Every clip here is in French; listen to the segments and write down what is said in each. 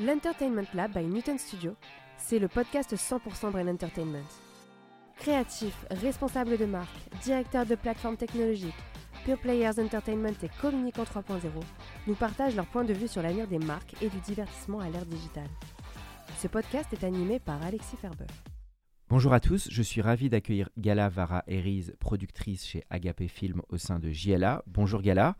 L'Entertainment Lab by Newton Studio, c'est le podcast 100% Brain Entertainment. Créatifs, responsables de marque, directeurs de plateformes technologiques, Pure Players Entertainment et Communicant 3.0 nous partagent leur point de vue sur l'avenir des marques et du divertissement à l'ère digitale. Ce podcast est animé par Alexis Ferber. Bonjour à tous, je suis ravi d'accueillir Gala Vara Eriz, productrice chez Agapé Film au sein de JLA. Bonjour Gala.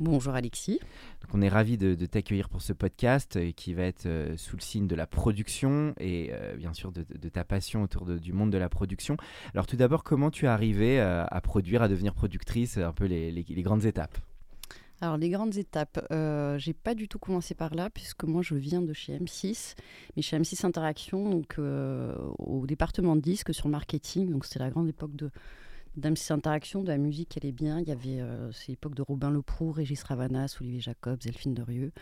Bonjour Alexis. Donc on est ravi de, de t'accueillir pour ce podcast euh, qui va être euh, sous le signe de la production et euh, bien sûr de, de ta passion autour de- du monde de la production. Alors tout d'abord, comment tu es arrivée euh, à produire, à devenir productrice, un peu les, les- les grandes étapes? Alors les grandes étapes, euh, j'ai pas du tout commencé par là puisque moi je viens de chez M6, mais chez M6 Interaction, donc euh, au département de disques sur le marketing, donc c'était la grande époque de d'M6 Interaction, de la musique elle est bien, il y avait euh, c'est l'époque de Robin Leproux, Régis Ravanas, Olivier Jacobs, Delphine Derieux.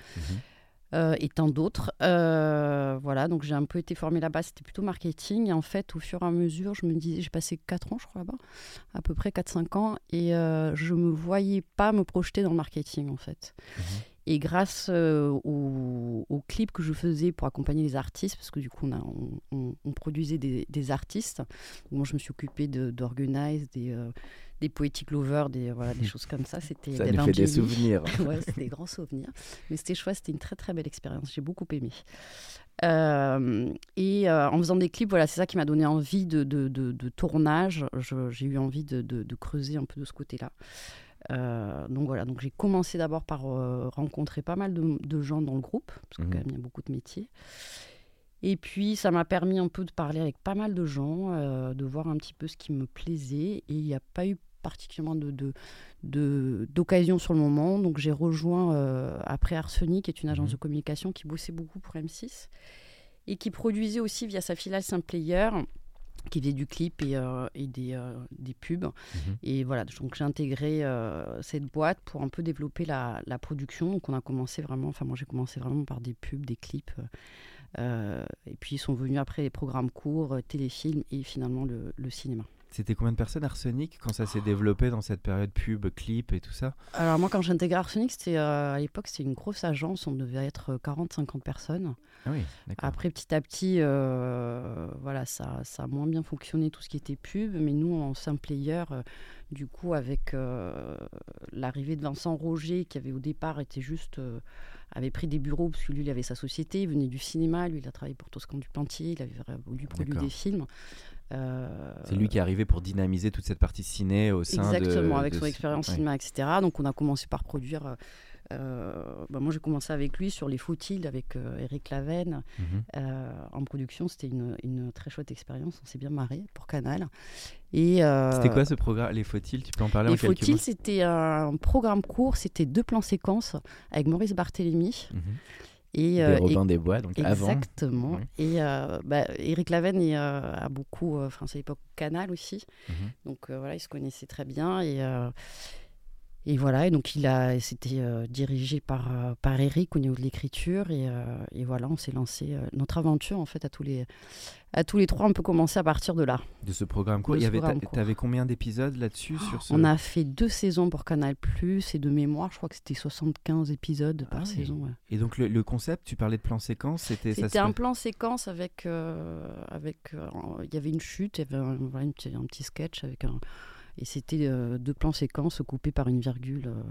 euh, et tant d'autres. Euh, voilà, donc j'ai un peu été formée là-bas, c'était plutôt marketing. Et en fait, au fur et à mesure, je me disais, j'ai passé 4 ans, je crois, là-bas, à peu près 4-5 ans, et euh, je me voyais pas me projeter dans le marketing, en fait. Et grâce euh, aux, aux clips que je faisais pour accompagner les artistes, parce que du coup, on, a, on, on- on produisait des, des artistes. Moi, je me suis occupée de- d'organize, des, euh, des poetic lovers, des, voilà, des choses comme ça. C'était Ça des nous fait des souvenirs. ouais, c'était des grands souvenirs. Mais c'était chouette, c'était une très très belle expérience. J'ai beaucoup aimé. Euh, et euh, en faisant des clips, voilà, c'est ça qui m'a donné envie de, de, de- de tournage. J'ai eu envie de creuser un peu de ce côté-là. Euh, donc voilà, donc j'ai commencé d'abord par euh, rencontrer pas mal de, de gens dans le groupe, parce que Mhm. quand même il y a beaucoup de métiers. Et puis ça m'a permis un peu de parler avec pas mal de gens, euh, de voir un petit peu ce qui me plaisait. Et il n'y a pas eu particulièrement de, de, de- d'occasion sur le moment. Donc j'ai rejoint après Arsenic, qui est une agence Mhm. de communication qui bossait beaucoup pour M6 et qui produisait aussi via sa filiale Player qui faisait du clip et, euh, et des, euh, des pubs. Mhm. Et voilà, donc j'ai intégré euh, cette boîte pour un peu développer la, la production. Donc on a commencé vraiment, enfin moi j'ai commencé vraiment par des pubs, des clips. et puis ils sont venus après les programmes courts, téléfilms et finalement le, le cinéma. C'était combien de personnes Arsenic quand ça s'est développé dans cette période pub, clip et tout ça? Alors moi quand j'ai intégré Arsenic, c'était euh, à l'époque c'était une grosse agence, on devait être 40-50 personnes. Ah oui. Après, petit à petit, euh, voilà, ça, ça a moins bien fonctionné tout ce qui était pub, mais nous, en simple player, euh, du coup, avec euh, l'arrivée de Vincent Roger, qui avait au départ été juste, euh, avait pris des bureaux parce que lui, il avait sa société, il venait du cinéma, lui, il a travaillé pour Toscan du Plantier, il avait voulu produire des films. Euh, C'est lui qui est arrivé pour dynamiser toute cette partie ciné au sein de... Exactement, avec de son ce- expérience ouais. cinéma, etc. Donc on a commencé par produire. euh, bah, moi j'ai commencé avec lui sur Les Faut-il avec euh, Eric Lavenne Mhm. en production. C'était une, une très chouette expérience. On s'est bien marré pour Canal. Et C'était quoi ce programme Les Faut-il Tu peux en parler Les en quelques Faut-il mots? C'était un programme court. C'était deux plans séquences avec Maurice Barthélémy Mhm. Et, Des euh, et- Robin des Bois, donc avant. Exactement. Et euh, bah, Eric Lavenne il, euh, a beaucoup, enfin c'est l'époque Canal aussi, Mhm. donc voilà, il se connaissait très bien et et voilà, et donc il a, c'était euh, dirigé par euh, par Eric au niveau de l'écriture et, euh, et voilà, on s'est lancé euh, notre aventure en fait à tous les à tous les trois, on peut commencer à partir de là. De ce programme court. Il court. t'avais combien d'épisodes là-dessus sur ce... On a fait deux saisons pour Canal et de mémoire, je crois que c'était 75 épisodes par Ah oui. saison. ouais. Et donc le, le concept, tu parlais de plan séquence, c'était. C'était un plan séquence avec, euh, avec, il y avait une chute, il y avait un, petite- un petit sketch avec un, et c'était euh, deux plans séquences coupés par une virgule, euh,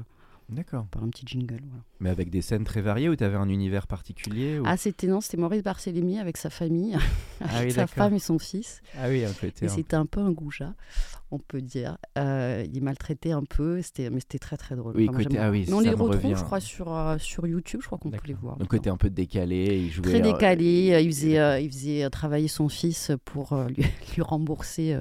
D'accord. par un petit jingle. voilà. Mais avec des scènes très variées où tu avais un univers particulier ou- Ah c'était non, c'était Maurice Barcellemi avec sa famille, avec Ah oui, sa femme et son fils. Ah oui, un côté. Et un- c'était un peu un goujat, on peut dire. Euh, il maltraitait un peu, c'était, mais c'était très très drôle. Oui, Enfin, côté- ah oui. Mais on les retrouve, revient. je crois, sur, euh, sur YouTube, je crois qu'on peut les voir. Donc côté un peu décalé, il jouait. Très euh, décalé, euh, il faisait, il faisait travailler son fils pour lui, lui rembourser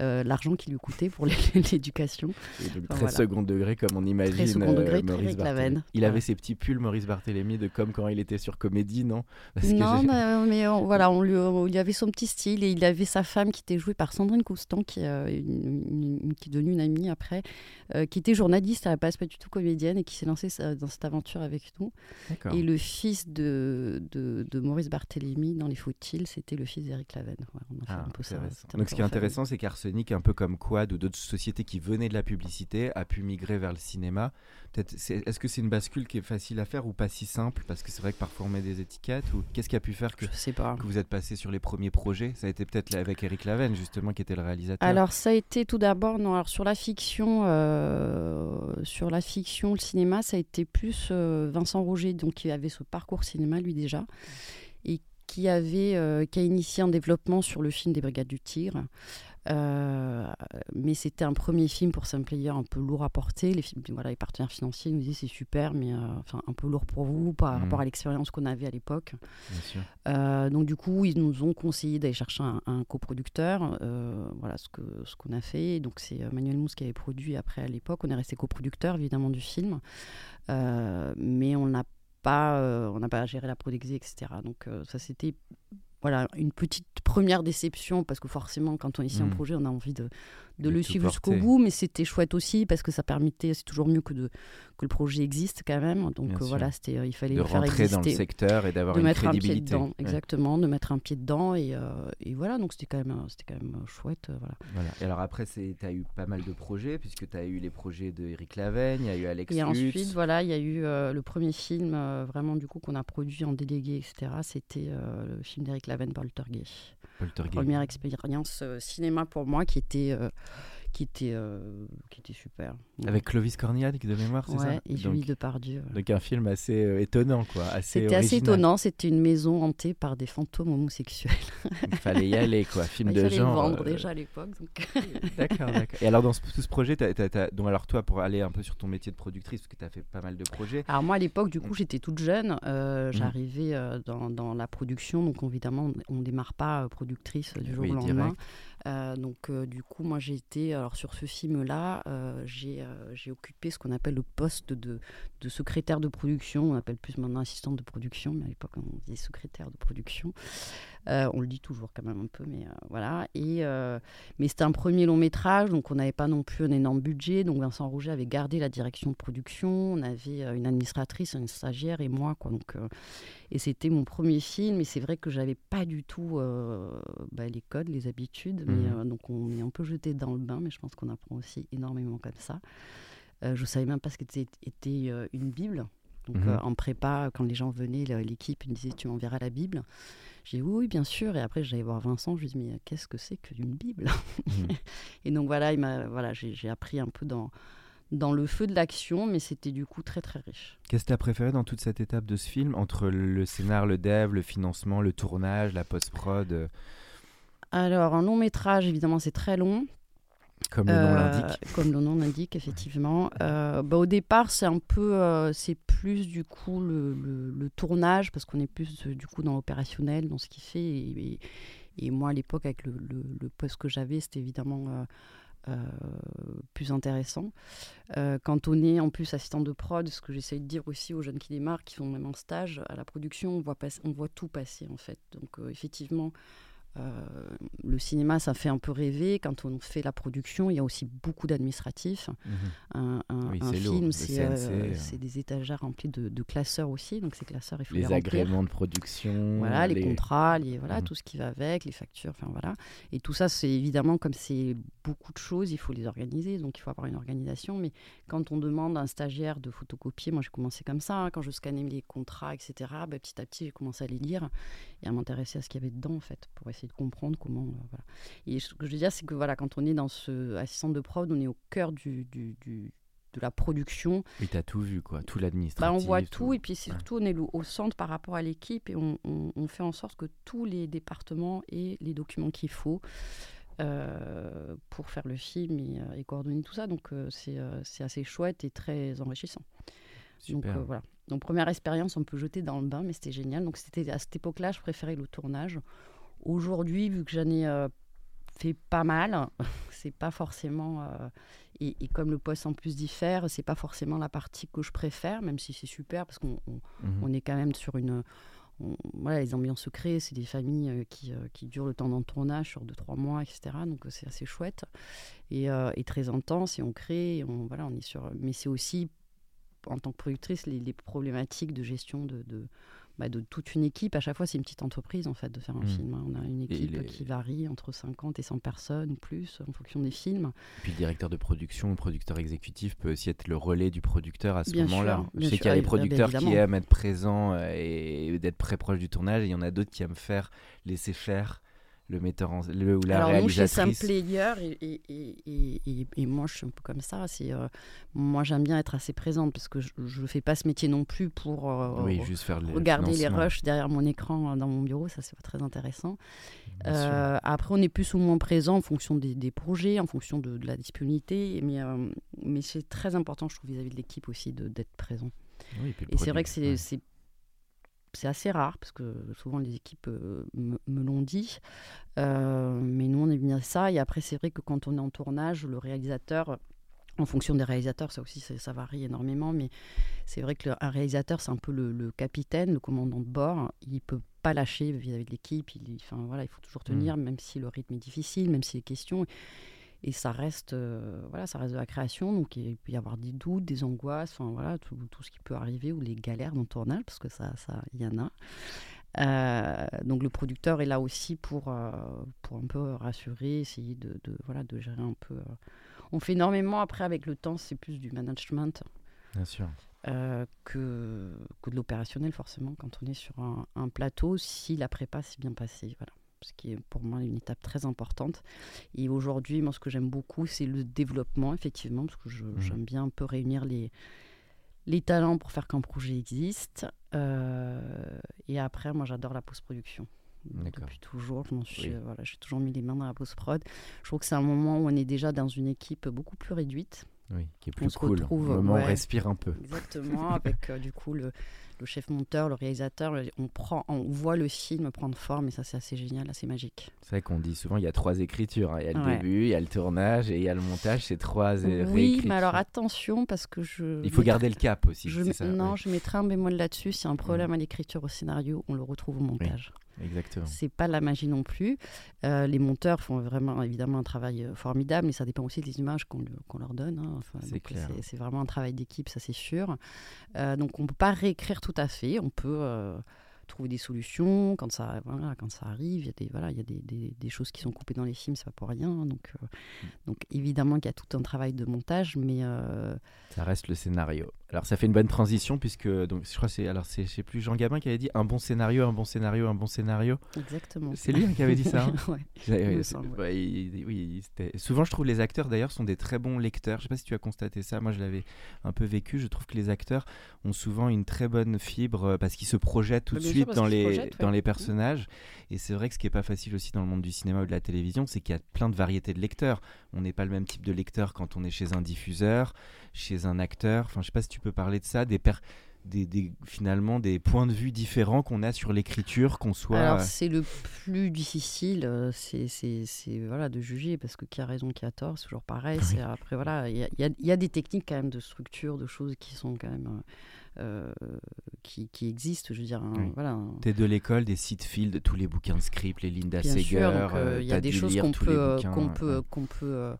l'argent qui lui coûtait pour l'é- l'éducation. donc très voilà. second degré comme on imagine. second degré, Maurice Barthélémy. Il avait ses petits pulls Maurice Barthélémy de comme quand il était sur Comédie, non? Parce Non, mais, mais on- voilà, on lui, on lui avait son petit style et il avait sa femme qui était jouée par Sandrine Constant, qui, est, euh, une- une- une- qui est devenue une amie après, euh, qui était journaliste à la base, pas du tout comédienne et qui s'est lancée dans cette aventure avec nous. Et le fils de, de, de Maurice Barthélémy dans Les Faut-il, c'était le fils d'Éric Laven. Ouais, on a fait Ah, un peu ça. Donc ce qui est intéressant, c'est un peu comme Quad ou d'autres sociétés qui venaient de la publicité, a pu migrer vers le cinéma. Peut-être, est-ce que c'est une bascule qui est facile à faire ou pas si simple? Parce que c'est vrai que parfois on met des étiquettes. Ou qu'est-ce qui a pu faire que, Je sais pas. que vous êtes passé sur les premiers projets? Ça a été peut-être avec Eric Laven justement qui était le réalisateur. Alors ça a été tout d'abord non alors sur la fiction euh, sur la fiction le cinéma ça a été plus euh, Vincent Roger donc qui avait ce parcours cinéma lui déjà qui avait euh, qui a initié un développement sur le film des Brigades du Tigre Euh, mais c'était un premier film pour Sam Player un peu lourd à porter les films voilà les partenaires financiers nous disaient c'est super mais euh, enfin un peu lourd pour vous par rapport à l'expérience qu'on avait à l'époque euh, donc du coup, ils nous ont conseillé d'aller chercher un, un coproducteur. Voilà ce que ce qu'on a fait. Donc c'est Manuel Mousse qui avait produit après à l'époque. On est resté coproducteur évidemment du film, mais on n'a pas euh, on n'a pas géré la production etc. Donc euh, ça c'était voilà une petite première déception parce que forcément quand on initie un Mhm. projet on a envie de, de De le suivre jusqu'au bout mais c'était chouette aussi parce que ça permettait c'est toujours mieux que de que le projet existe quand même donc euh, voilà c'était euh, il fallait De le faire rentrer dans le secteur et d'avoir une mettre un pied crédibilité. dedans, Ouais. exactement, de mettre un pied dedans et, euh, et voilà, donc c'était quand même, c'était quand même chouette, voilà. Voilà. Et alors après, tu as eu pas mal de projets, puisque tu as eu les projets de Eric Laven, il y a eu Alex Et Lutz. ensuite, voilà, il y a eu le premier film vraiment du coup qu'on a produit en délégué, etc. C'était le film d'Eric Laven, Poltergeist. Poltergeist. Première expérience cinéma pour moi qui était, qui était, euh, qui était super. Avec Clovis Cornillac de mémoire, c'est ça ouais, et Julie Depardieu. ouais. donc un film assez euh, étonnant, quoi. Assez C'était assez étonnant, c'était une maison hantée par des fantômes homosexuels. Il fallait y aller, quoi. Film il de fallait genre. le vendre euh, déjà à l'époque. D'accord, d'accord. Et alors, dans ce- tout ce projet, donc alors toi, pour aller un peu sur ton métier de productrice, parce que tu as fait pas mal de projets, Alors moi à l'époque du coup j'étais toute jeune, Mhm. j'arrivais dans, dans la production donc évidemment on ne démarre pas productrice du jour Oui, au lendemain. direct. Euh, donc euh, du coup moi j'ai été alors sur ce film là j'ai euh, j'ai occupé ce qu'on appelle le poste de, de secrétaire de production, on appelle plus maintenant assistante de production mais à l'époque on disait secrétaire de production. Euh, on le dit toujours quand même un peu mais euh, voilà et euh, mais c'était un premier long métrage, donc on n'avait pas non plus un énorme budget. Donc Vincent Rouget avait gardé la direction de production. On avait une administratrice, une stagiaire et moi. Quoi. Donc, et c'était mon premier film. Et c'est vrai que j'avais pas du tout bah, les codes, les habitudes. Mais, euh, donc on est un peu jeté dans le bain, mais je pense qu'on apprend aussi énormément comme ça. Je savais même pas ce qu'était était, une Bible. Donc euh, en prépa, quand les gens venaient, l'équipe me disait tu m'enverras la Bible? J'ai dit oui, oui, bien sûr. Et après, j'allais voir Vincent. Je lui dis mais qu'est-ce que c'est qu'une Bible? Mhm. Et donc voilà, il m'a, voilà, j'ai, appris un peu dans, dans le feu de l'action, mais c'était du coup très très riche. qu'est-ce que tu as préféré dans toute cette étape de ce film, entre le scénar, le dev, le financement, le tournage, la post-prod, Alors un long métrage, évidemment, c'est très long. Comme le nom Euh, l'indique Comme le nom l'indique, effectivement. Euh, bah, au départ, c'est un peu, euh, c'est plus du coup le, le- le tournage, parce qu'on est plus du coup dans l'opérationnel, dans ce qu'il fait. Et, et- et moi, à l'époque, avec le, poste que j'avais, c'était évidemment euh, plus intéressant. Euh, quand on est en plus assistant de prod, ce que j'essaye de dire aussi aux jeunes qui démarrent, qui sont même en stage, à la production, on voit, passer- on voit tout passer en fait. Donc euh, effectivement, le cinéma, ça fait un peu rêver. Quand on fait la production, il y a aussi beaucoup d'administratifs. Mhm. Un, un- Oui, un c'est lourd. film, c'est euh, euh. c'est des étagères remplies de, de classeurs aussi. Donc ces classeurs, il faut les, Les agréments de production. Voilà, les, contrats, les, voilà, Mhm. tout ce qui va avec, les factures, enfin voilà. Et tout ça, c'est évidemment, comme c'est beaucoup de choses, il faut les organiser, donc il faut avoir une organisation. Mais quand on demande à un stagiaire de photocopier, moi j'ai commencé comme ça, hein, quand je scannais les contrats, etc., bah, petit à petit j'ai commencé à les lire et à m'intéresser à ce qu'il y avait dedans, en fait, pour essayer de comprendre comment. euh, voilà. Et ce que je veux dire, c'est que voilà, quand on est dans ce assistant de prod, on est au cœur du, du- du- de la production Oui, tu as tout vu, quoi. Tout bah, l'administratif. on voit tout, et puis surtout on est au centre par rapport à l'équipe et on, on- on fait en sorte que tous les départements aient les documents qu'il faut euh, pour faire le film et, euh, et coordonner tout ça. Donc euh, c'est euh, c'est assez chouette et très enrichissant. Donc Super. euh, voilà. Donc première expérience, on peut jeter dans le bain, mais c'était génial. Donc c'était à cette époque-là, je préférais le tournage. Aujourd'hui, vu que j'en ai euh, fait pas mal, c'est pas forcément euh, Et, comme le poste en plus diffère, c'est pas forcément la partie que je préfère, même si c'est super parce qu'on mhm. est quand même sur une voilà, les ambiances secrètes, c'est des familles qui, qui, durent le temps d'un tournage sur 2-3 mois, etc. Donc c'est assez chouette et, et, très intense. Et on crée, on, voilà, on est sur. Mais c'est aussi, en tant que productrice, les, les problématiques de gestion de, de bah, de toute une équipe. À chaque fois, c'est une petite entreprise en fait de faire un mmh. film. Hein. On a une équipe qui varie entre 50 et 100 personnes ou plus en fonction des films. Et puis le directeur de production ou producteur exécutif peut aussi être le relais du producteur à ce moment-là. Je sais qu'il y a des producteurs qui aiment être présents euh, et d'être très proches du tournage et il y en a d'autres qui aiment faire, laisser faire le metteur en, le, ou la Alors réalisatrice. nous, chez Player, et, et, et, et, moi, je suis un peu comme ça. C'est euh, moi, j'aime bien être assez présente parce que je ne fais pas ce métier non plus pour euh, juste faire regarder les rushs derrière mon écran euh, dans mon bureau. Ça, c'est pas très intéressant. après, on est plus ou moins présent en fonction des, des projets, en fonction de, de la disponibilité. Mais, mais c'est très important, je trouve, vis-à-vis de l'équipe aussi d'être présent. Oui, et c'est vrai que c'est c'est assez rare parce que souvent les équipes euh, me, l'ont dit. Euh, mais nous, on est venu à ça. Et après, c'est vrai que quand on est en tournage, le réalisateur, en fonction des réalisateurs, ça aussi, ça, varie énormément. Mais c'est vrai qu'un réalisateur, c'est un peu le, capitaine, le commandant de bord. Il peut pas lâcher vis-à-vis de l'équipe. Il, enfin, voilà, il faut toujours tenir, mmh. même si le rythme est difficile, même si les questions et ça reste euh, voilà ça reste de la création. Donc il peut y avoir des doutes des angoisses enfin voilà tout, tout, ce qui peut arriver ou les galères dans le tournage parce que ça ça il y en a. Euh, donc le producteur est là aussi pour euh, pour un peu rassurer essayer de, de, voilà de gérer un peu on fait énormément après avec le temps c'est plus du management bien sûr. que, que de l'opérationnel forcément quand on est sur un, un plateau si la prépa s'est bien passée voilà ce qui est pour moi une étape très importante. Et aujourd'hui, moi, ce que j'aime beaucoup, c'est le développement, effectivement, parce que mmh. j'aime bien un peu réunir les, les talents pour faire qu'un projet existe. Euh, et après, moi, j'adore la post-production. Depuis toujours, j'ai voilà, toujours mis les mains dans la post-prod. Je trouve que c'est un moment où on est déjà dans une équipe beaucoup plus réduite. Oui, qui est plus cool. Retrouve, le moment on respire un peu. Exactement, avec euh, du coup le, le chef monteur, le réalisateur, on, prend, on voit le film prendre forme et ça c'est assez génial, assez magique. C'est vrai qu'on dit souvent il y a trois écritures. Hein. Il y a le début, il y a le tournage et il y a le montage. C'est trois Oui, mais alors attention parce que je. Il faut garder le cap aussi. Je, non, je mettrai un bémol là-dessus. S'il y a un problème à l'écriture au scénario, on le retrouve au montage. Exactement. C'est pas la magie non plus. Euh, les monteurs font vraiment évidemment un travail euh, formidable, mais ça dépend aussi des images qu'on leur donne. Hein. c'est vraiment un travail d'équipe, ça c'est sûr. Euh, donc on peut pas réécrire tout à fait. On peut trouver des solutions quand ça, voilà, quand ça arrive. Il y a, des, voilà, il y a des, des, des choses qui sont coupées dans les films, c'est pas pour rien. Donc, mm. donc évidemment qu'il y a tout un travail de montage, mais ça reste le scénario. Alors ça fait une bonne transition puisque donc je crois c'est alors c'est je sais plus Jean Gabin qui avait dit un bon scénario, un bon scénario, un bon scénario. Exactement. C'est lui hein, qui avait dit ça. Hein ouais. oui, souvent je trouve les acteurs d'ailleurs sont des très bons lecteurs. Je sais pas si tu as constaté ça. Moi je l'avais un peu vécu. Je trouve que les acteurs ont souvent une très bonne fibre euh, parce qu'ils se projettent tout de suite dans les dans les personnages. Et c'est vrai que ce qui est pas facile aussi dans le monde du cinéma ou de la télévision, c'est qu'il y a plein de variétés de lecteurs. On n'est pas le même type de lecteur quand on est chez un diffuseur, chez un acteur. Enfin je sais pas si tu peux parler de ça, des, des, finalement des points de vue différents qu'on a sur l'écriture, qu'on soit. Alors c'est le plus difficile, euh, c'est voilà de juger parce que qui a raison, qui a tort, c'est toujours pareil. c'est Après voilà, il y, y, a des techniques quand même de structure, de choses qui sont quand même. Euh, qui, qui, existent, je veux dire. voilà. T'es de l'école des sites de tous les bouquins de script, les Linda Seger. Euh, il y a des choses qu'on peut, qu'on peut, qu'on peut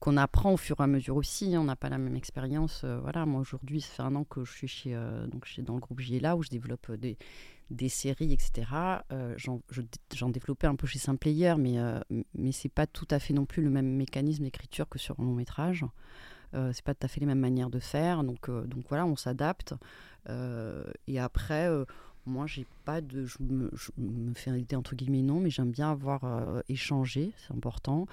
qu'on apprend au fur et à mesure aussi. Hein. On n'a pas la même expérience. Euh, voilà, moi aujourd'hui, ça fait un an que je suis chez, euh, donc dans le groupe là où je développe euh, des, des séries, etc. J'en développais un peu chez Player, mais mais c'est pas tout à fait non plus le même mécanisme d'écriture que sur un long métrage. c'est pas tout à fait les mêmes manières de faire. Donc donc voilà, on s'adapte. et après moi, j'ai pas de. Je me, je me, fais entre guillemets non, mais j'aime bien avoir échangé, c'est important.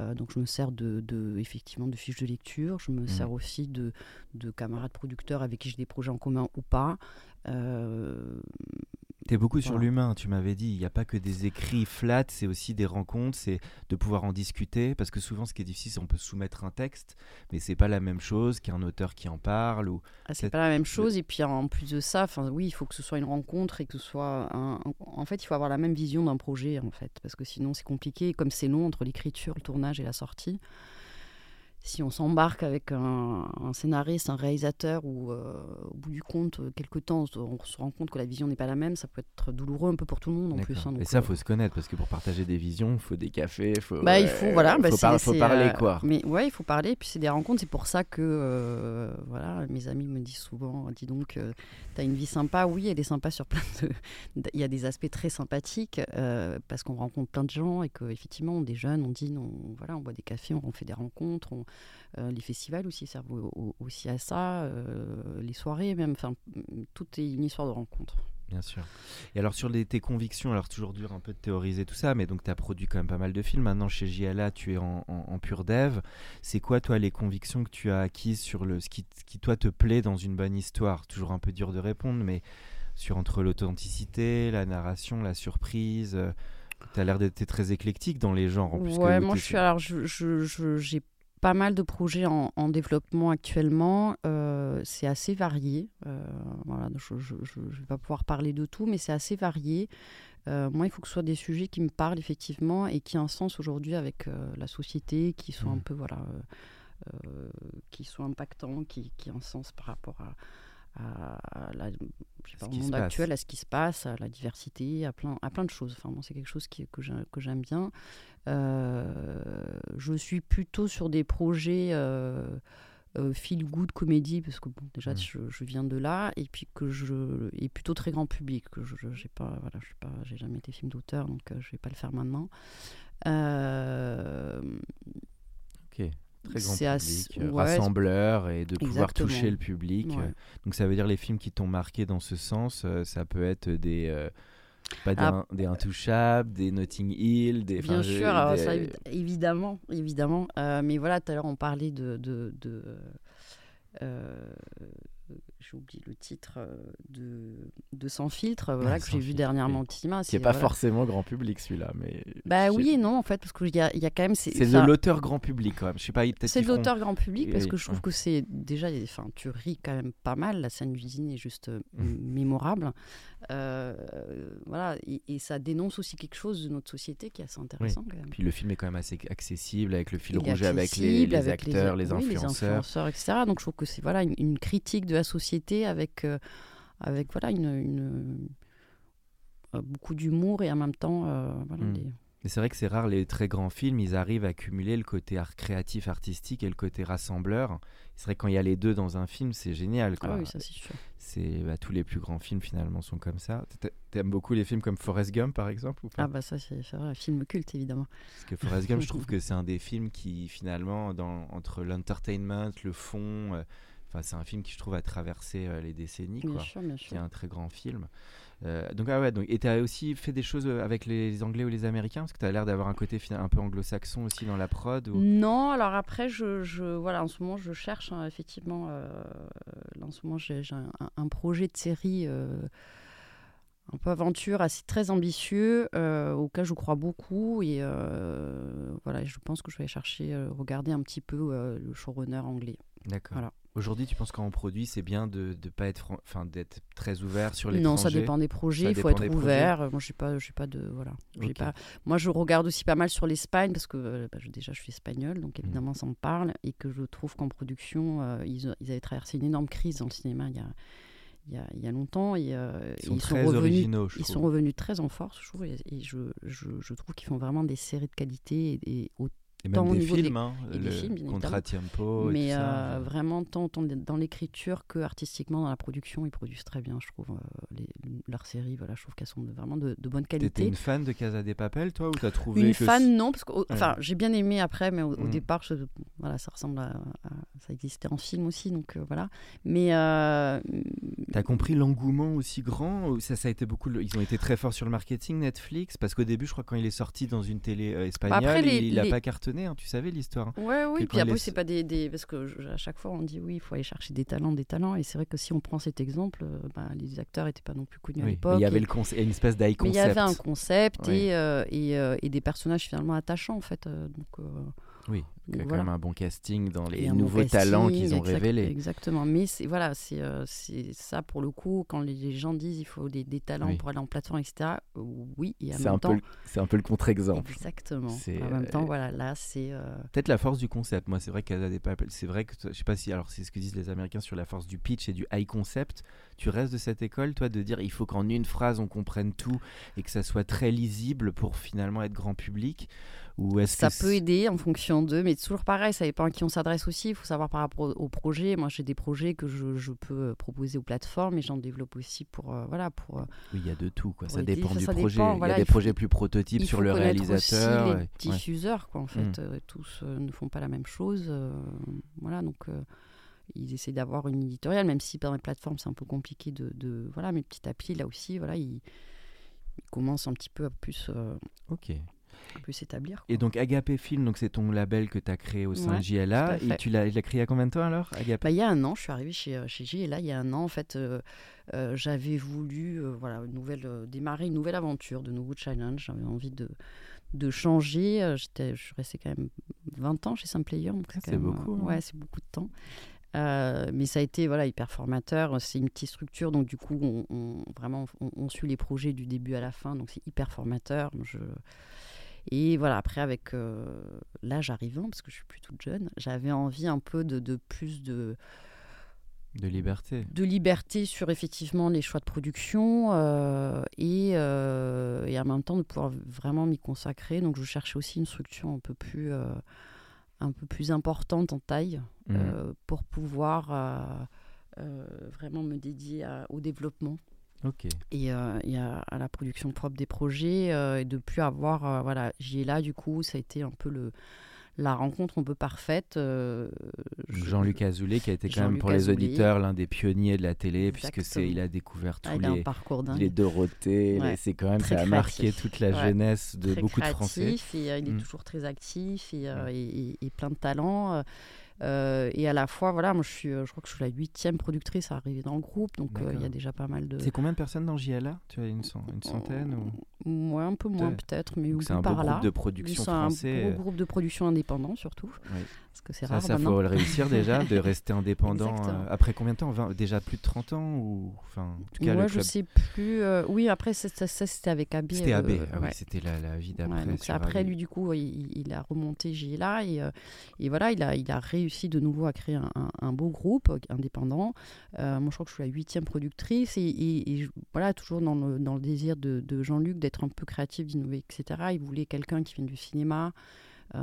Euh, donc je me sers de, effectivement de fiches de lecture, je me mmh. sers aussi de, de, camarades producteurs avec qui j'ai des projets en commun ou pas. Euh, tu es beaucoup sur l'humain, tu m'avais dit. Il n'y a pas que des écrits flats, c'est aussi des rencontres, c'est de pouvoir en discuter. Parce que souvent, ce qui est difficile, c'est qu'on peut soumettre un texte, mais c'est pas la même chose qu'un auteur qui en parle. ou ah, C'est pas la même chose. Et puis, en plus de ça, oui, il faut que ce soit une rencontre et que ce soit. Un, en fait, il faut avoir la même vision d'un projet, en fait. Parce que sinon, c'est compliqué. Comme c'est long entre l'écriture, le tournage et la sortie si on s'embarque avec un, scénariste, un réalisateur, ou au bout du compte, quelque temps, on se rend compte que la vision n'est pas la même, ça peut être douloureux un peu pour tout le monde en plus. Hein, et ça, faut se connaître parce que pour partager des visions, il faut des cafés, faut. Bah, il faut voilà, bah, faut, parler quoi. Mais ouais, il faut parler. Puis c'est des rencontres. C'est pour ça que voilà, mes amis me disent souvent, dis donc, tu as une vie sympa. Oui, elle est sympa sur plein de. Il y a des aspects très sympathiques parce qu'on rencontre plein de gens et qu'effectivement, on est jeunes, on dit, on, voilà, on boit des cafés, on, fait des rencontres. Euh, les festivals aussi servent aussi à ça, euh, les soirées même. Enfin, tout est une histoire de rencontre. Bien sûr. Et alors sur tes convictions, alors toujours dur un peu de théoriser tout ça, mais donc tu as produit quand même pas mal de films. Maintenant chez JLA, tu es en, pur dev. C'est quoi toi les convictions que tu as acquises sur le, ce qui, qui toi te plaît dans une bonne histoire? Toujours un peu dur de répondre, mais sur entre l'authenticité, la narration, la surprise. Euh, tu as l'air d'être très éclectique dans les genres. Ouais, moi je suis alors j'ai je, pas mal de projets en, développement actuellement. Euh, c'est assez varié. Euh, voilà, je ne vais pas pouvoir parler de tout, mais c'est assez varié. Euh, moi, il faut que ce soit des sujets qui me parlent effectivement et qui aient un sens aujourd'hui avec la société, qui soient un mmh. peu voilà, qui soient impactants, qui, qui aient un sens par rapport à, à, la, au monde actuel, à ce qui se passe, à la diversité, à plein, à plein de choses. Enfin, c'est quelque chose qui, que j'aime bien. Euh, je suis plutôt sur des projets euh, euh, feel good comédie parce que bon, déjà mmh. je, viens de là et puis que je et plutôt très grand public que je j'ai pas voilà je pas j'ai jamais été film d'auteur donc je vais pas le faire maintenant. ok très grand public, euh, rassembleur et de pouvoir toucher le public. Euh. Donc ça veut dire les films qui t'ont marqué dans ce sens, euh, ça peut être des pas ah. des, intouchables, des Notting Hill, des. Bien sûr, Ça, évidemment, évidemment. mais voilà, tout à l'heure on parlait de, de, de j'ai oublié le titre euh, de, de Sans filtre, euh, que j'ai vu dernièrement au cinéma. Qui n'est pas forcément grand public celui-là. mais Bah oui et non, en fait, parce qu'il y a, y a quand même. C'est de l'auteur grand public quand même. Je sais pas, C'est de l'auteur grand public parce que je trouve que c'est déjà. Enfin, tu ris quand même pas mal. La scène du dîner est juste euh, mmh. mémorable. Voilà, et, ça dénonce aussi quelque chose de notre société qui est assez intéressant quand même. Puis le film est quand même assez accessible avec le fil rouge, avec les, les acteurs, les, influenceurs. les, influenceurs. etc. Donc je trouve que c'est voilà, une, une, critique de la société avec, euh, avec voilà, une, une euh, beaucoup d'humour et en même temps. Euh, voilà, hmm. c'est vrai que c'est rare, les très grands films, ils arrivent à cumuler le côté art créatif, artistique et le côté rassembleur. C'est vrai que quand il y a les deux dans un film, c'est génial. Quoi. Ah oui, ça c'est sûr. C'est, bah, tous les plus grands films finalement sont comme ça. T'aimes beaucoup les films comme Forrest Gump par exemple ou pas? Ah bah ça c'est, vrai, un film culte évidemment. Parce que Forrest Gump, je trouve que c'est un des films qui finalement, dans, entre l'entertainment, le fond, c'est un film qui, je trouve, a traversé euh, les décennies. Bien sûr, bien sûr. C'est un très grand film. Euh, donc, ah ouais, donc, et tu as aussi fait des choses euh, avec les Anglais ou les Américains? Parce que tu as l'air d'avoir un côté un peu anglo-saxon aussi dans la prod Non, alors après, je, je, voilà, en ce moment, je cherche hein, effectivement. en ce moment, j'ai un, projet de série un peu aventure, assez très ambitieux, auquel je crois beaucoup. Et voilà, je pense que je vais chercher, regarder un petit peu le showrunner anglais. D'accord. Voilà. Aujourd'hui, tu penses qu'en produit, c'est bien de ne pas être, enfin, d'être très ouvert sur les Non, ça dépend des projets. Il faut être ouvert. Moi, je pas, j'ai pas de, voilà. Pas... Moi, je regarde aussi pas mal sur l'Espagne parce que euh, bah, déjà, je suis espagnol, donc mmh. évidemment, ça me parle et que je trouve qu'en production, euh, ils, ils, avaient traversé une énorme crise dans le cinéma il y a. Il y, a, il y a longtemps et, euh, ils, sont, très revenus, originaux, ils sont revenus très en force je trouve et, je, je, je, trouve qu'ils font vraiment des séries de qualité et, et et même des films, hein, des films, Contratiempo. Mais euh, vraiment, tant, dans l'écriture que artistiquement dans la production, ils produisent très bien, je trouve. Euh, les, leurs séries, voilà, je trouve qu'elles sont vraiment de, bonne qualité. T'étais une fan de Casa des Papel, toi, ou t'as trouvé Une fan, non, parce que, enfin, j'ai bien aimé après, mais au, mm. départ, voilà, ça ressemble à, ça existait en film aussi, donc euh, voilà. Mais t'as compris l'engouement aussi grand Ça, ça a été beaucoup. Ils ont été très forts sur le marketing, Netflix, parce qu'au début, je crois quand il est sorti dans une télé espagnole, bah, il, n'a pas cartonné Hein, tu savais l'histoire. Ouais, oui, puis après, c'est pas des, des, Parce que à chaque fois, on dit oui, il faut aller chercher des talents, des talents. Et c'est vrai que si on prend cet exemple, euh, bah, les acteurs n'étaient pas non plus connus à l'époque. Il y avait le une espèce d'eye concept. il y avait un concept et, euh, et, euh, et, des personnages finalement attachants, en fait. donc, oui, Il y a quand voilà. même un bon casting dans les bon nouveaux talents qu'ils ont exact- révélés. Exactement. Mais c'est voilà, c'est euh, c'est ça pour le coup. Quand les, gens disent il faut des, des talents Oui. pour aller en plateforme, etc. euh, oui, et en C'est même un, temps. peu le- c'est un peu le contre-exemple. Exactement. C'est, En même euh, temps, voilà, là, c'est. euh, Peut-être la force du concept. Moi, c'est vrai qu'à des Papel, c'est vrai que je sais pas si alors c'est ce que disent les Américains sur la force du pitch et du high concept. Tu restes de cette école, toi, de dire il faut qu'en une phrase on comprenne tout et que ça soit très lisible pour finalement être grand public. Ou est-ce Ça que peut aider en fonction d'eux, mais toujours pareil, ça dépend à qui on s'adresse aussi. Il faut savoir par rapport au projet. Moi, j'ai des projets que je, je peux euh, proposer aux plateformes et j'en développe aussi pour. euh, voilà, pour euh, Oui, il y a de tout, quoi. Ça dépend ça- du ça projet. dépend, il y a des faut- projets plus prototypes sur le réalisateur. aussi et- les diffuseurs, quoi, en fait. Mm. Tous ne font pas la même chose. voilà, donc. ils essaient d'avoir une éditoriale, même si par les plateformes c'est un peu compliqué de, de- voilà, mais petit à petit là aussi, voilà, ils, ils commencent un petit peu à plus, euh, Ok. À plus s'établir. Et donc Agapé Film, donc c'est ton label que tu as créé au sein Ouais, de JLA. à Et tu l'as, créé il y a combien de temps alors Agapé Bah, il y a un an, je suis arrivée chez, euh, chez J et là, il y a un an, en fait, euh, euh, j'avais voulu euh, voilà, une nouvelle, démarrer une nouvelle aventure, de nouveaux challenges. J'avais envie de, de changer. J'étais, je suis restée quand même 20 ans chez Saint-Player. donc Ah, c'est même, beaucoup, hein. Ouais, c'est beaucoup de temps. Euh, mais ça a été voilà, hyper formateur. C'est une petite structure, donc du coup, on, on- vraiment, on, on suit les projets du début à la fin, donc c'est hyper formateur. Je... Et voilà, après, avec euh, l'âge arrivant, parce que je suis plus toute jeune, j'avais envie un peu de, de plus de, De liberté. de liberté sur effectivement les choix de production euh, et, euh, et en même temps de pouvoir vraiment m'y consacrer. Donc je cherchais aussi une structure un peu plus, euh, un peu plus importante en taille euh, pour pouvoir vraiment me dédier à- au développement Et, euh, et à, à la production propre des projets euh, et de plus avoir euh, voilà j'y ai là du coup ça a été un peu le la rencontre un peu parfaite euh, Jean-Luc Azoulay qui a été quand même pour les auditeurs l'un des pionniers de la télé puisque c'est Exactement. il a découvert tous Ah, il a un les parcours les Dorothée, Ouais. c'est quand même Très ça a marqué créatif. toute la Ouais. jeunesse de très beaucoup de Français. et euh, il est Mm. toujours très actif et, euh, et- et- et plein de talent. Euh, et à la fois, voilà, moi je suis, euh, je crois que je suis la huitième productrice à arriver dans le groupe, donc euh, il y a déjà pas mal de. C'est combien de personnes dans JLA Tu as une, cent- une centaine ou... Ouais, un peu moins Ouais. peut-être, mais bout un beau par là. groupe de production C'est un français. gros groupe de production indépendant surtout, oui. parce que c'est rare ça maintenant. faut le réussir déjà, de rester indépendant. Euh, après combien de temps? 20 Déjà plus de 30 ans ou enfin, en tout cas, Moi, le je club- sais plus. oui, après, ça, c'était avec AB. C'était AB. ah oui, ouais. c'était la, la vie Ouais, d'après. sur après, AB. lui, du coup, il, il a remonté JLA et, et voilà, il a, il a réussi de nouveau à créer un, un- un beau groupe euh, indépendant. Euh, moi, je crois que je suis la huitième productrice et, et- et je- voilà, toujours dans le, dans le désir de, de Jean-Luc d'être un peu créatif, d'innover, etc. Il voulait quelqu'un qui vienne du cinéma. euh,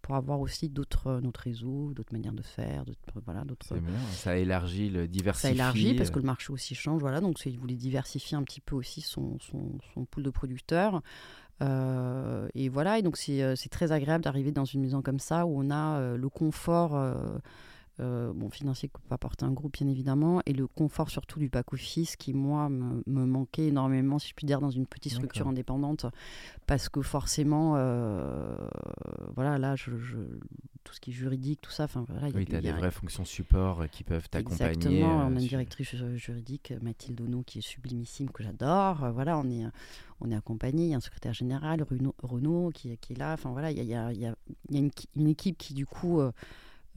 pour avoir aussi d'autres notre réseau, d'autres manières de faire, voilà, d'autres ça élargit le diversifie. ça élargit parce que le marché aussi change. Voilà, donc il voulait diversifier un petit peu aussi son, son, son pool de producteurs. Euh, et voilà, et donc c'est euh, c'est très agréable d'arriver dans une maison comme ça où on a euh, le confort. euh, bon, financier que peut apporter un groupe, bien évidemment, et le confort surtout du back-office qui, moi, me, me manquait énormément, si je puis dire, dans une petite structure indépendante, parce que forcément, voilà, là, je, je- tout ce qui est juridique, tout ça, enfin, voilà, Oui, tu as des vraies fonctions support euh, qui peuvent t'accompagner. Exactement, euh, on a une directrice ju- juridique, Mathilde Ono, qui est sublimissime, que j'adore. Euh, Voilà, on est, on est accompagné. Il y a un secrétaire général, Renaud, Renaud qui, qui est là. Enfin voilà, il y a, y a- y a- une, qui- une équipe qui du coup euh,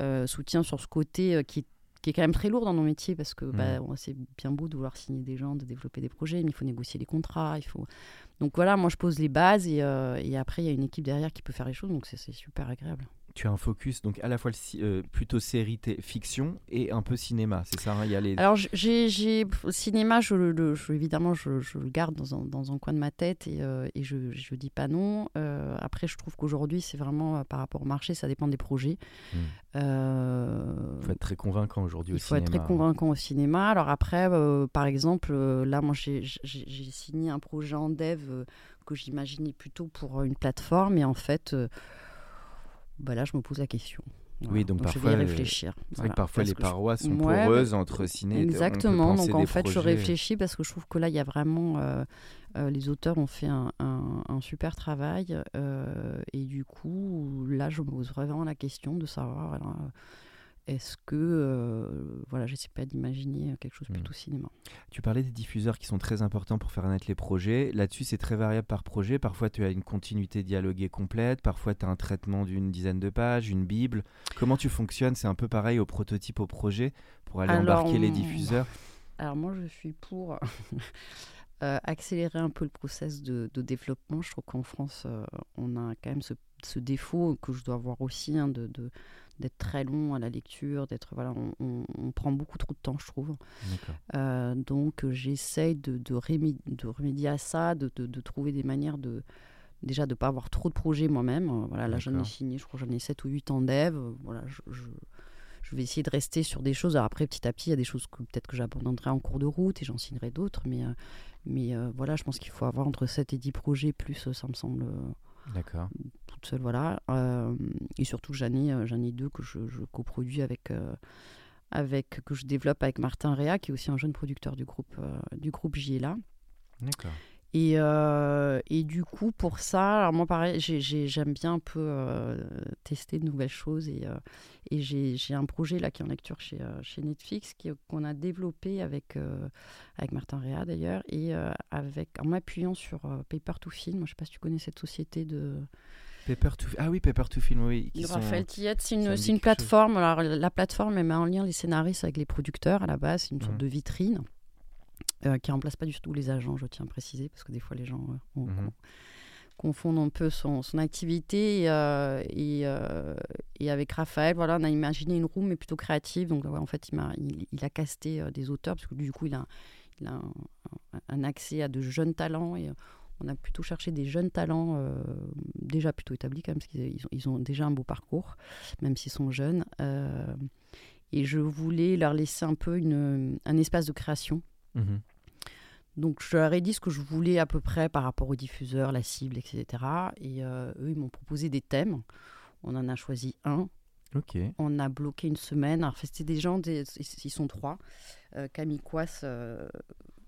euh, soutient sur ce côté euh, qui, qui est quand même très lourd dans nos métiers parce que bah, on- c'est bien beau de vouloir signer des gens, de développer des projets, mais il faut négocier les contrats. Il faut... Donc voilà, moi je pose les bases et, euh, et après il y a une équipe derrière qui peut faire les choses, donc c'est super agréable. Tu as un focus donc à la fois le euh, plutôt série fiction et un peu cinéma, c'est ça hein, Il y a les. Alors, j'ai, cinéma, je, le- le- je- évidemment, je, je le garde dans un, dans un coin de ma tête et, euh, et je ne dis pas non. Euh, après, je trouve qu'aujourd'hui, c'est vraiment euh, par rapport au marché, ça dépend des projets. Hmm. Il faut être très convaincant aujourd'hui au il faut cinéma. être très convaincant au cinéma. Alors après, par exemple, là, moi, j'ai, signé un projet en dev que j'imaginais plutôt pour une plateforme. Et en fait, bah là, je me pose la question. Oui, donc je parfois, vais y euh, réfléchir. C'est vrai que parfois Parce les je- parois sont Ouais, poreuses entre ciné Exactement, donc en fait je réfléchis parce que je trouve que là il y a vraiment, euh, euh, les auteurs ont fait un, un- un super travail euh, et du coup là je me pose vraiment la question de savoir est-ce que, euh, voilà, je sais pas d'imaginer quelque chose Hmm. plutôt cinéma. Tu parlais des diffuseurs qui sont très importants pour faire naître les projets. Là-dessus, c'est très variable par projet. Parfois, tu as une continuité dialoguée complète. Parfois, tu as un traitement d'une dizaine de pages, une bible. Comment tu fonctionnes? C'est un peu pareil au prototype, au projet, pour aller Alors, embarquer les on- diffuseurs. Alors moi, je suis pour euh, accélérer un peu le process de, de développement. Je trouve qu'en France, euh, on a quand même ce, ce défaut que je dois avoir aussi hein, de, de- d'être très long à la lecture, d'être voilà, on, on- on prend beaucoup trop de temps, je trouve. Euh, donc euh, j'essaye de, de, rémé- de remédier à ça, de, de- trouver des manières de déjà de pas avoir trop de projets moi-même. Euh, voilà, là j'en ai signé, je crois que j'en ai 7 ou 8 en dev. Voilà, je, je- je vais essayer de rester sur des choses. Alors après, petit à petit, il y a des choses que peut-être que j'abandonnerai en cours de route et j'en signerai d'autres. Mais, mais euh, voilà, je pense qu'il faut avoir entre 7 et 10 projets, plus ça me semble D'accord. toute seule. Voilà. Euh, et surtout, j'en ai, euh, j'en ai deux que je, je coproduis avec, euh, avec, que je développe avec Martin Réa, qui est aussi un jeune producteur du groupe, euh, du groupe JLA. D'accord. Et, euh, et du coup, pour ça, alors moi, pareil, j'ai- j'ai- j'aime bien un peu euh, tester de nouvelles choses. Et, euh, et j'ai j'ai un projet là qui est en lecture chez, euh, chez Netflix qui- qu'on a développé avec, avec Martin Réa d'ailleurs, et avec, en m'appuyant sur Paper to Film. Je ne sais pas si tu connais cette société de, Paper to... Ah oui, Paper to Film, oui. Qui sont- Raphaël Tillette. C'est une, une plateforme. Alors, la plateforme, elle met en lien les scénaristes avec les producteurs à la base. C'est une sorte Mhm. de vitrine. Euh, qui remplace pas du tout les agents, je tiens à préciser, parce que des fois les gens euh, Mhm. confondent un peu son, son activité. Et, euh, et, euh, et avec Raphaël, voilà, on a imaginé une room, mais plutôt créative. Donc, ouais, en fait, il, m'a- il, il a casté des auteurs, parce que du coup, il a, il a un, un- un accès à de jeunes talents. Et on a plutôt cherché des jeunes talents euh, déjà plutôt établis, quand même, parce qu'ils ils ont, ils ont déjà un beau parcours, même s'ils sont jeunes. Euh, et je voulais leur laisser un peu une, un espace de création. Mhm. Donc je leur ai dit ce que je voulais à peu près par rapport aux diffuseurs, la cible, etc. Et euh, eux, ils m'ont proposé des thèmes. On en a choisi un. On a bloqué une semaine. Alors c'était des gens, des- ils sont trois. Euh, Camille Coisse, euh,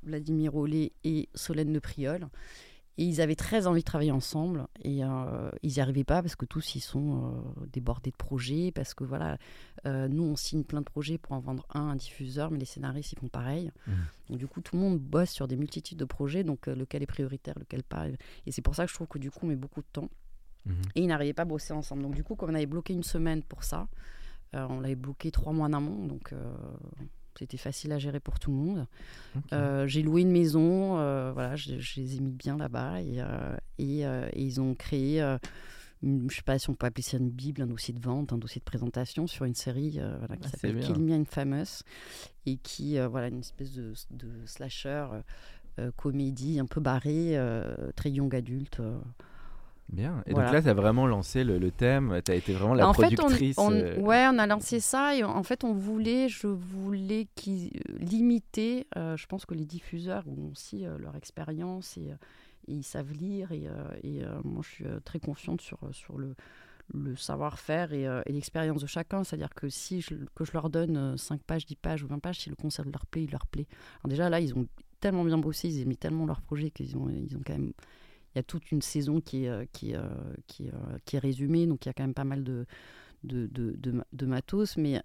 Vladimir Ollet et Solène de Priol. Et ils avaient très envie de travailler ensemble. Et euh, ils n'y arrivaient pas parce que tous, ils sont euh, débordés de projets. Parce que voilà, euh, nous, on signe plein de projets pour en vendre un, un diffuseur, mais les scénaristes, ils font pareil. Mhm. Donc du coup, tout le monde bosse sur des multitudes de projets. Donc lequel est prioritaire, lequel pas. Et c'est pour ça que je trouve que du coup, on met beaucoup de temps. Mhm. Et ils n'arrivaient pas à bosser ensemble. Donc du coup, comme on avait bloqué une semaine pour ça, on l'avait bloqué trois mois en amont. Donc c'était facile à gérer pour tout le monde. Euh, j'ai loué une maison, euh, voilà, je, je les ai mis bien là-bas et, euh, et, et ils ont créé, une- je sais pas si on peut appeler ça une bible, un dossier de vente, un dossier de présentation sur une série voilà, qui Ah, s'appelle. Kill Me Infamous et qui, voilà, une espèce de, de slasher comédie un peu barrée, très young adulte. Bien. Et voilà. donc là, tu as vraiment lancé le, le thème. Tu as été vraiment la en fait, on, productrice. on- euh, ouais, on a lancé ça et en fait, on voulait, je voulais euh, limiter. euh, je pense que les diffuseurs ont aussi euh, leur expérience et, et ils savent lire et, et, moi, je suis très confiante sur sur le le savoir-faire et, et l'expérience de chacun. C'est-à-dire que si je, que je leur donne 5 pages, 10 pages ou 20 pages, si le concept leur plaît, il leur plaît. Alors déjà, là, ils ont tellement bien bossé, ils aiment tellement leur projet qu'ils ont, ils ont quand même il y a toute une saison qui est, euh, qui, euh, qui, est, euh, qui est résumée, donc il y a quand même pas mal de, de, de, de ma- de matos, mais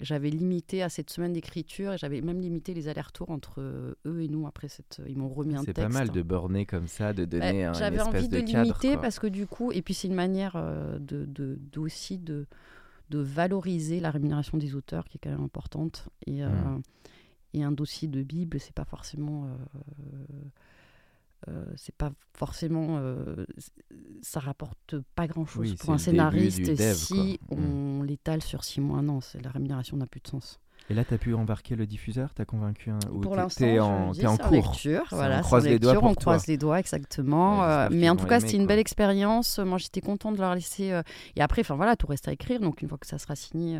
j'avais limité à cette semaine d'écriture, et j'avais même limité les allers-retours entre eux et nous. Après, cette, ils m'ont remis un C'est texte. pas mal de borner comme ça, de Bah, donner un, J'avais envie de, cadre, limiter quoi. parce que du coup, et puis c'est une manière de, de, de aussi de, de valoriser la rémunération des auteurs qui est quand même importante. Et, euh, Mm. et un dossier de Bible, c'est pas forcément. euh, euh, c'est pas forcément. euh, ça rapporte pas grand chose Oui, pour un scénariste dev, si quoi. Mm. on l'étale sur six mois. Non, c'est- la rémunération n'a plus de sens. Et là, tu as pu embarquer le diffuseur? Tu as convaincu un... ou Pour l'instant, je en, cours? lecture, voilà, on croise les doigts lecture, pour on croise les doigts exactement. Ouais, euh, mais en tout cas, c'était une belle expérience. Moi, j'étais contente de leur laisser. Et après, enfin voilà, tout reste à écrire. Donc, une fois que ça sera signé,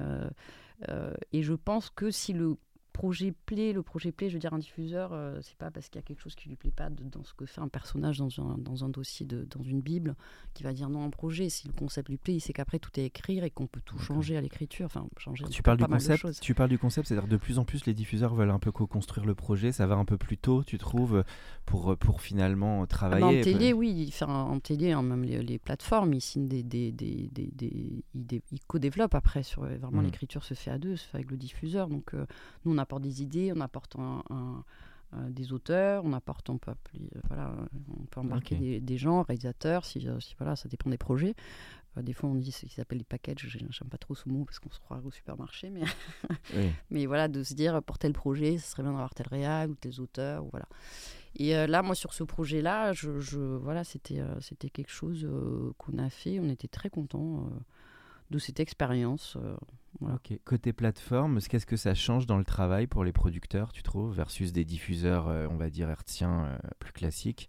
euh, et je pense que si le projet plaît, le projet plaît, je veux dire, un diffuseur, euh, c'est pas parce qu'il y a quelque chose qui lui plaît pas dans ce que fait un personnage dans un, dans un dossier, de, dans une Bible, qui va dire non un projet. Si le concept lui plaît, il sait qu'après tout est écrire et qu'on peut tout changer à l'écriture. Enfin, changer. Tu parles, du concept, tu parles du concept, c'est-à-dire de plus en plus les diffuseurs veulent un peu co-construire le projet, ça va un peu plus tôt, tu trouves, pour, pour finalement travailler. Ah bah, en télé, oui, enfin, en télé, hein, même les, plateformes, ils signent des, des, des, des ils, co-développent après. Sur, vraiment, mm. l'écriture se fait à deux, se fait avec le diffuseur. Donc, euh, nous, on apporte des idées, on apporte un, des auteurs, on apporte, on peut, voilà, on peut embarquer des, gens, réalisateurs, si, euh, si, voilà, ça dépend des projets. Euh, des fois, on dit ce qu'ils appellent les packages. J'aime pas trop ce mot parce qu'on se croirait au supermarché, mais, mais voilà, de se dire pour tel projet, ce serait bien d'avoir tel réal ou tel auteurs, ou voilà. Et là, moi, sur ce projet-là, je, je, voilà, c'était c'était quelque chose qu'on a fait. On était très contents de cette expérience. Voilà. Côté plateforme, qu'est-ce que ça change dans le travail pour les producteurs, tu trouves, versus des diffuseurs, euh, on va dire, hertziens euh, plus classiques?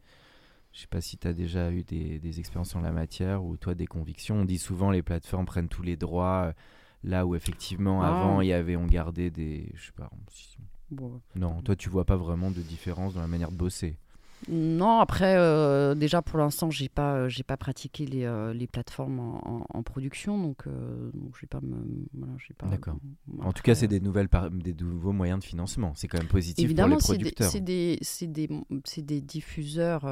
Je sais pas si tu as déjà eu des, expériences en la matière ou toi des convictions. On dit souvent les plateformes prennent tous les droits, euh, là où effectivement ah. avant il y avait, on gardait des. Je sais pas. non, toi tu vois pas vraiment de différence dans la manière de bosser non, après, euh, déjà pour l'instant, j'ai pas, euh, j'ai pas pratiqué les, euh, les plateformes en, production, donc, donc j'ai pas, pas. D'accord. En tout cas, c'est des nouvelles, des nouveaux moyens de financement. C'est quand même positif pour les producteurs. c'est des, des, c'est des, diffuseurs,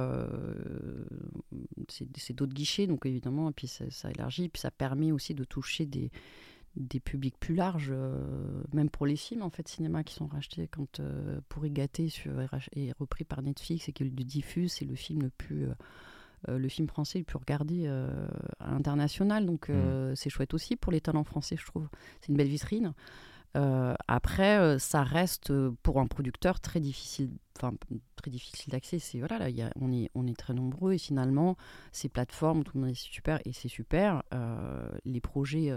c'est d'autres guichets, donc évidemment, et puis ça, ça élargit, puis ça permet aussi de toucher des des publics plus larges, euh, même pour les films en fait cinéma qui sont rachetés quand euh, pour y gâter sur, est repris par Netflix et qu'il le diffuse, c'est le film le plus euh, le film français le plus regardé à l'international, donc mmh. c'est chouette aussi pour les talents français, je trouve. C'est une belle vitrine. Euh, après, euh, ça reste euh, pour un producteur très difficile, enfin très difficile d'accès. C'est voilà, là, y a, on est on est très nombreux et finalement ces plateformes, tout le monde est super et c'est super. les projets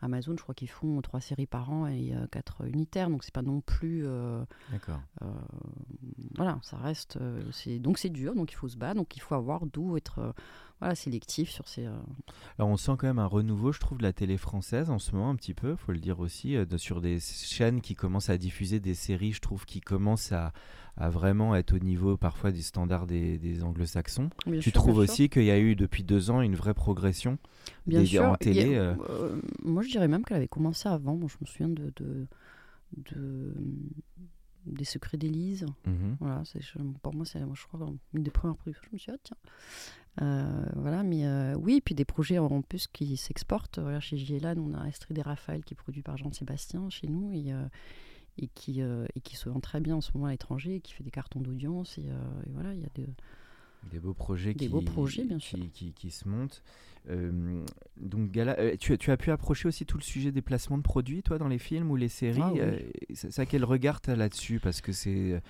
Amazon, je crois qu'ils font trois séries par an et quatre unitaires, donc c'est pas non plus. D'accord. voilà, ça reste. c'est donc c'est dur, donc il faut se battre, donc il faut avoir d'où être voilà, sélectif sur ces. Euh, Alors on sent quand même un renouveau, je trouve, de la télé française en ce moment un petit peu, faut le dire aussi, euh, sur des chaînes qui commencent à diffuser des séries, je trouve, qui commencent à, à vraiment être au niveau parfois des standards des, des anglo-saxons. Tu trouves aussi qu'il y a eu depuis deux ans une vraie progression bien sûr, en télé euh, Moi je dirais même qu'elle avait commencé avant, je me souviens de, de, de des secrets d'Élise. Mhm. Voilà, pour moi, c'est, je crois, une des premières prises. Je me suis dit, ah, tiens. Euh, voilà, mais euh, oui, puis des projets en plus qui s'exportent. Voilà, chez JLAN, on a Estrid des Raphaël qui est produit par Jean-Sébastien chez nous et, euh, et, qui, et qui se vend très bien en ce moment à l'étranger et qui fait des cartons d'audience. Et, voilà, il y a des, des beaux projets, des qui, beaux projets bien sûr. Qui, qui, se montent. donc, Gala, tu, tu, as pu approcher aussi tout le sujet des placements de produits, toi, dans les films ou les séries. Ah ça, quel regard tu as là-dessus? Parce que c'est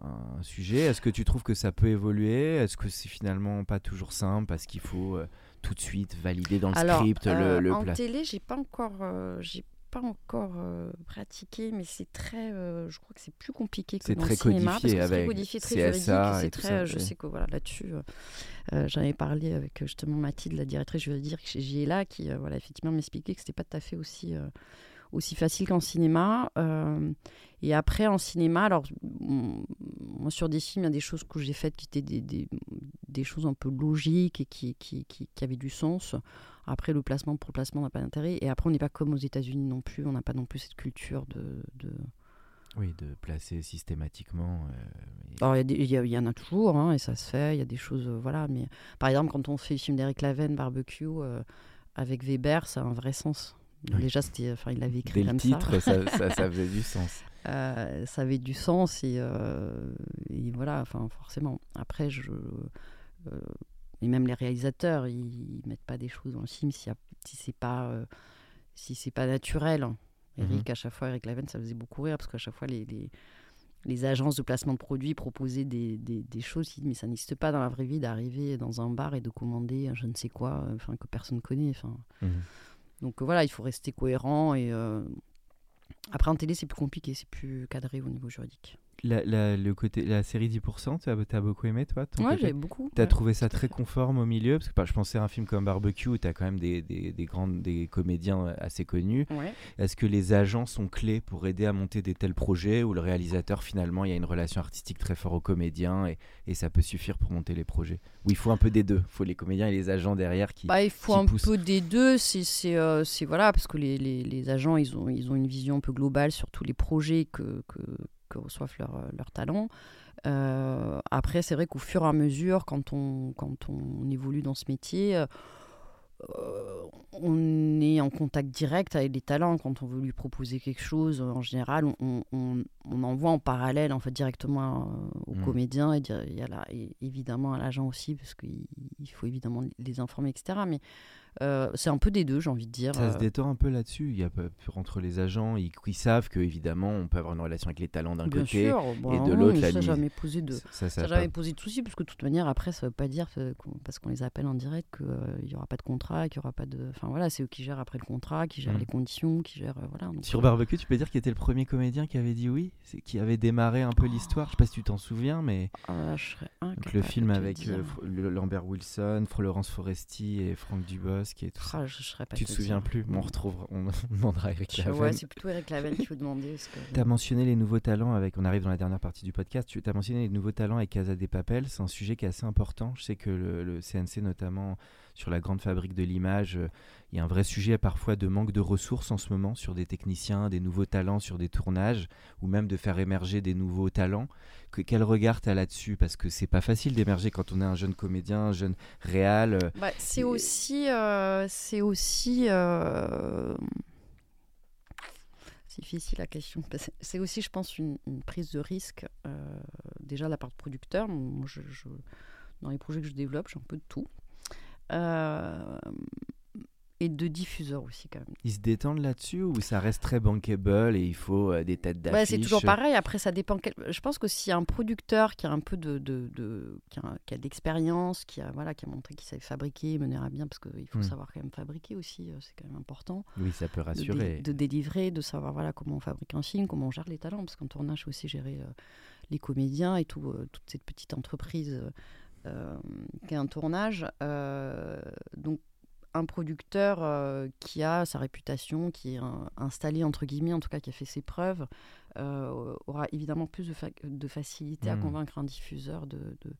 un sujet. Est-ce que tu trouves que ça peut évoluer? Est-ce que c'est finalement pas toujours simple parce qu'il faut euh, tout de suite valider dans le script le, euh, le En télé, j'ai pas encore, euh, j'ai pas encore pratiqué, mais c'est très, je crois que c'est plus compliqué que dans le cinéma parce que c'est très codifié, très juridique. C'est très, je sais que voilà là-dessus, j'en ai parlé avec justement Mathilde, la directrice juridique chez là qui voilà effectivement m'expliquait que c'était pas tout à fait aussi aussi facile qu'en cinéma. Euh, et après, en cinéma, alors, moi, sur des films, il y a des choses que j'ai faites qui étaient des, des, des, choses un peu logiques et qui, qui, qui, avaient du sens. Après, le placement pour le placement n'a pas d'intérêt. Et après, on n'est pas comme aux États-Unis non plus. On n'a pas non plus cette culture de. de... Oui, de placer systématiquement. Euh, alors, il y, y, y, en a toujours, hein, et ça se fait. Il y a des choses. Euh, voilà. Mais par exemple, quand on fait le film d'Eric Laven, Barbecue, avec Weber, ça a un vrai sens. Déjà, c'était, enfin, il l'avait écrit Dès comme le titre, ça. ça, ça, avait du sens. Euh, ça avait du sens et, euh, et, voilà, enfin, forcément. Après, je, euh, et même les réalisateurs, ils, mettent pas des choses dans le film si, si c'est pas, si c'est pas naturel. Eric, mhm. à chaque fois, Eric Laven, ça faisait beaucoup rire parce qu'à chaque fois, les, les, les, agences de placement de produits proposaient des, des, des choses, mais ça n'existe pas dans la vraie vie d'arriver dans un bar et de commander je ne sais quoi, enfin que personne connaît. Enfin. Mhm. Donc voilà, il faut rester cohérent. Et euh, après, en télé, c'est plus compliqué, c'est plus cadré au niveau juridique. La, la- le côté, la série 10%, tu as, t'as beaucoup aimé, toi ton Ouais, j'ai beaucoup. T'as ouais. trouvé ça très conforme au milieu Parce que je pensais à un film comme Barbecue où tu as quand même des, des, des grandes, des comédiens assez connus. Ouais. Est-ce que les agents sont clés pour aider à monter des tels projets où le réalisateur, finalement, il y a une relation artistique très forte aux comédiens et, et ça peut suffire pour monter les projets? Ou il faut un peu des deux Il faut les comédiens et les agents derrière qui. Bah, il faut un peu des deux. C'est, euh, voilà, parce que les, les, les agents, ils ont, ils ont une vision un peu globale sur tous les projets que, que, que reçoivent leurs leur talents. Euh, après, c'est vrai qu'au fur et à mesure, quand on, quand on évolue dans ce métier, euh, euh, on est en contact direct avec les talents. Quand on veut lui proposer quelque chose, en général, on, on, on envoie en parallèle, en fait, directement euh, au Mm. comédien et, et à la- et évidemment à l'agent aussi, parce qu'il il faut évidemment les informer, etc. Mais euh, c'est un peu des deux, j'ai envie de dire. Ça se Euh, détend un peu là-dessus. Il y a peu- entre les agents, ils, ils savent que évidemment, on peut avoir une relation avec les talents d'un côté. sûr, et de non, l'autre, la ça n'a jamais posé de, Ça, jamais pas- posé de soucis, parce que de toute manière, après, ça ne veut pas dire, euh, parce qu'on les appelle en direct, qu'il n'y aura pas de contrat, qu'il n'y aura pas de. Enfin voilà, c'est eux qui gèrent après le contrat, qui gèrent Mm. les conditions, qui gèrent. euh, voilà, donc, Sur euh, Barbecue, tu peux dire qu'il était le premier comédien qui avait dit oui, qui avait démarré un peu l'histoire? Je sais pas si tu t'en souviens, mais ah, je serais donc incapable le film de avec euh, Lambert Wilson, Florence Foresti et Franck Dubosc et tout ça. Ah, je, je Tu te souviens plus On retrouvera, on demandera à Eric Lavel. Ouais, c'est plutôt Eric Lavel qu'il faut demander. que- Tu as mentionné les nouveaux talents avec. On arrive dans la dernière partie du podcast. Tu as mentionné les nouveaux talents avec Casa des Papel. C'est un sujet qui est assez important. Je sais que le, le CNC, notamment sur la grande fabrique de l'image, euh, il y a un vrai sujet parfois de manque de ressources en ce moment sur des techniciens, des nouveaux talents sur des tournages, ou même de faire émerger des nouveaux talents. Que, quel regard tu as là-dessus? Parce que c'est pas facile d'émerger quand on est un jeune comédien, un jeune réal. euh, Bah, c'est Et- aussi, euh, c'est aussi, euh, c'est difficile la question. C'est aussi, je pense, une, une prise de risque euh, déjà de la part de producteur. Moi, je, je- dans les projets que je développe, j'ai un peu de tout. Euh, et de diffuseur aussi quand même. Ils se détendent là-dessus ou ça reste très bankable et il faut euh, des têtes d'affiche Ouais, c'est toujours pareil. Après, ça dépend. quel- Je pense que a un producteur qui a un peu de, de, de- qui a, qui a de l'expérience, qui a voilà, qui a montré qu'il savait fabriquer, mener à bien, parce qu'il faut Mm. savoir quand même fabriquer aussi. euh, C'est quand même important. Oui, ça peut de, dé- rassurer. de délivrer, de savoir voilà comment on fabrique un film, comment on gère les talents, parce qu'en tournage, il faut aussi gérer euh, les comédiens et tout, euh, toute cette petite entreprise euh, un tournage. Euh, donc un producteur euh, qui a sa réputation, qui est un- installé entre guillemets, en tout cas qui a fait ses preuves, euh, aura évidemment plus de, fa- de facilité à Mm. convaincre un diffuseur de, de,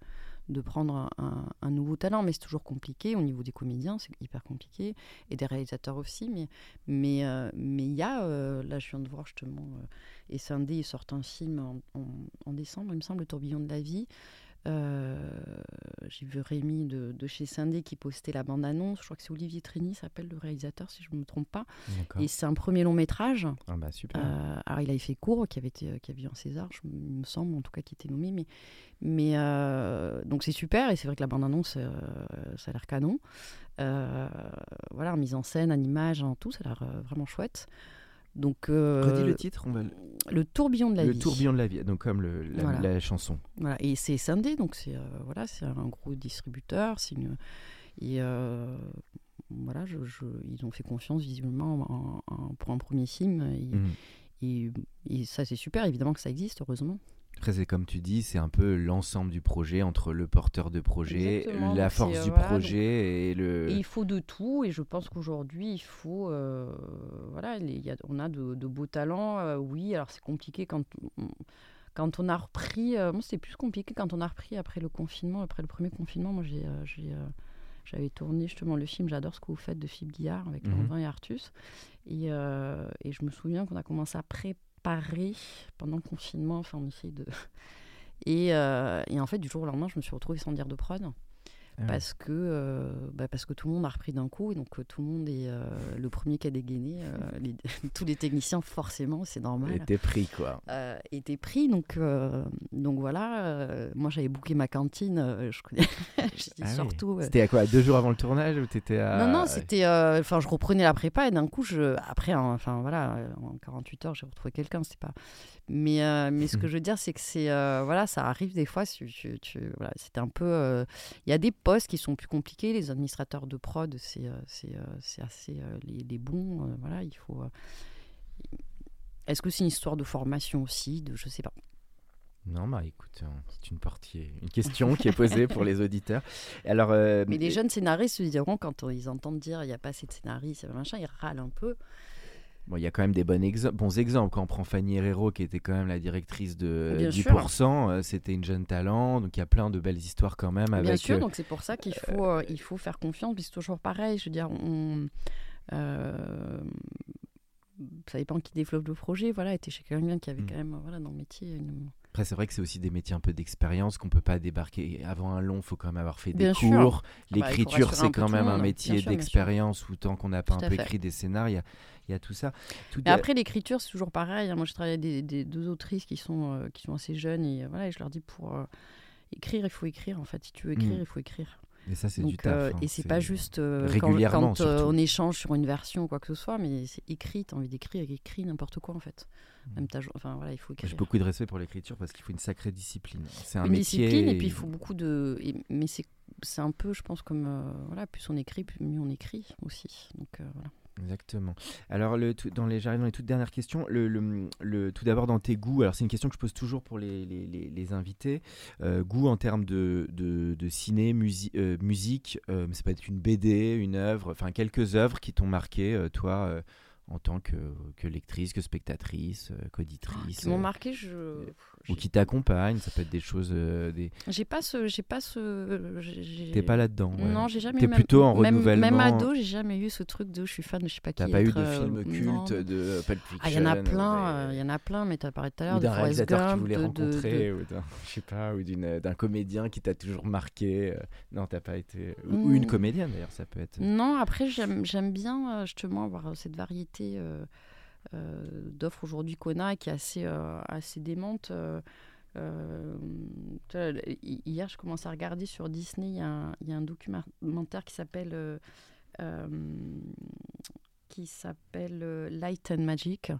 de prendre un, nouveau talent. Mais c'est toujours compliqué au niveau des comédiens, c'est hyper compliqué, et des réalisateurs aussi. Mais mais euh, mais il y a, euh, là je viens de voir justement, euh, et Sindé il sort un film en, en- en décembre, il me semble, Le tourbillon de la vie. Euh, J'ai vu Rémi de, de chez Sindé qui postait la bande-annonce. Je crois que c'est Olivier Trini, s'appelle le réalisateur, si je ne me trompe pas. Et c'est un premier long métrage. Ah bah super. Euh, alors, il avait fait court, qui avait, été, qui avait eu un César, je- il me semble, en tout cas, qui était nommé. Mais, mais euh, donc, c'est super. Et c'est vrai que la bande-annonce, euh, ça a l'air canon. Euh, voilà, mise en scène, en image, en tout, ça a l'air euh, vraiment chouette. Donc, euh, Redis le titre, on va le, le tourbillon de la le vie. tourbillon de la vie, donc comme le, la, Voilà. la chanson. Voilà, et c'est scindé, donc c'est euh, voilà, c'est un gros distributeur. C'est une, et euh, voilà, je, je- ils ont fait confiance visiblement en- en- pour un premier film. Et, et- et ça, c'est super, évidemment que ça existe, heureusement. Après, c'est comme tu dis, c'est un peu l'ensemble du projet entre le porteur de projet, Exactement, la force euh, du voilà, projet et le. Et il faut de tout, et je pense qu'aujourd'hui, il faut. euh, voilà, il y a- on a de, de beaux talents, euh, oui, alors c'est compliqué quand. on- Quand on a repris, euh, moi c'était plus compliqué quand on a repris après le confinement, après le premier confinement. Moi j'ai, euh, j'ai, euh, j'avais tourné justement le film J'adore ce que vous faites de Philippe Guillard avec. Lanvin et Artus. Et, euh, et je me souviens qu'on a commencé à préparer pendant le confinement, enfin on essaye de. Et, euh, et en fait, du jour au lendemain, je me suis retrouvée sans dire de prod Ah ouais. parce que euh, bah, parce que tout le monde a repris d'un coup et donc euh, tout le monde est euh, le premier qui a dégainé les- tous les techniciens forcément c'est normal t'es pris, quoi. Étaient pris donc euh, donc voilà euh, moi j'avais booké ma cantine euh, je connais Ah oui. surtout euh, C'était à quoi Deux jours avant le tournage ou t'étais à. non non c'était enfin je reprenais la prépa et d'un coup je après hein, enfin voilà en 48 heures j'ai retrouvé quelqu'un c'était pas mais mais ce que je veux dire c'est que c'est voilà ça arrive des fois tu, tu- tu- voilà c'était un peu il y a des postes qui sont plus compliqués. Les administrateurs de prod, c'est assez les, les bons. voilà, il faut. Euh, Est-ce que c'est une histoire de formation aussi de, Je sais pas. Non, bah écoute, hein, c'est une partie, une question qui est posée pour les auditeurs. Alors, euh, Mais les jeunes scénaristes se diront quand euh, ils entendent dire il n'y a pas assez de scénaristes, machin, ils râlent un peu. Bon, il y a quand même des bons, exem- bons exemples. Quand on prend Fanny Herrero, qui était quand même la directrice de Bien 10%, euh, c'était une jeune talent. Donc il y a plein de belles histoires quand même avec. Bien sûr, euh, donc c'est pour ça qu'il faut, euh, il faut faire confiance, c'est toujours pareil. Je veux dire, on, euh, ça dépend qui développe le projet. Voilà, était chez quelqu'un qui avait Mm. quand même, voilà, dans le métier. une- Après, c'est vrai que c'est aussi des métiers un peu d'expérience qu'on peut pas débarquer. Avant un long, il faut quand même avoir fait des sûr. cours. Ah bah, L'écriture, c'est quand même un métier d'expérience où tant qu'on n'a pas un peu fait. écrit des scénarios, il y a, y a tout ça. Tout Mais après, l'écriture, c'est toujours pareil. hein. Moi, je travaille avec des, des- deux autrices qui sont, euh, qui sont assez jeunes et, euh, voilà, et je leur dis pour euh, écrire, il faut écrire. En fait, si tu veux écrire, Mm. il faut écrire. Et ça, c'est du taf. euh, hein. et c'est pas juste euh, quand- régulièrement, quand, on échange sur une version ou quoi que ce soit, mais c'est écrit. T'as envie d'écrire, écris n'importe quoi en fait. Même ta jo- enfin voilà, il faut écrire. J'ai beaucoup de respect pour l'écriture parce qu'il faut une sacrée discipline. C'est un une métier. discipline et puis il faut beaucoup de. et- mais c'est c'est un peu, je pense, comme euh, voilà, plus on écrit, plus mieux on écrit aussi. Donc euh, voilà. Exactement. Alors, le, dans les, j'arrive dans les toutes dernières questions. Le, tout d'abord, dans tes goûts, alors c'est une question que je pose toujours pour les, invités. Euh, goût en termes de, ciné, euh, musique, euh, ça peut être une BD, une œuvre, enfin quelques œuvres qui t'ont marqué, euh, toi, en tant que, que lectrice, que spectatrice, euh, qu'auditrice. Qui m'ont euh, marqué, je. ou qui t'accompagnent, ça peut être des choses. euh, des... J'ai pas ce, j'ai pas ce. T'es pas là-dedans. ouais. Non, j'ai jamais. T'es plutôt en même, renouvellement. Même ado, j'ai jamais eu ce truc de je suis fan, de je sais pas qui. T'as pas eu de euh, film non. culte de Pulp Fiction Ah, il y en a plein, il y en a plein, mais t'as parlé tout à l'heure de réalisateur que tu voulais de- rencontrer, de- ou d'un, je sais pas, ou d'un comédien qui t'a toujours marqué. non, t'as pas été. Ou, ou une Mm. comédienne d'ailleurs, ça peut être. Non, après, j'aime j'aime bien justement avoir cette variété euh, euh, d'offres aujourd'hui qu'on a qui est assez, euh, assez démente. hier, je commence à regarder sur Disney, il y, a un- il y a un documentaire qui s'appelle qui s'appelle Light and Magic,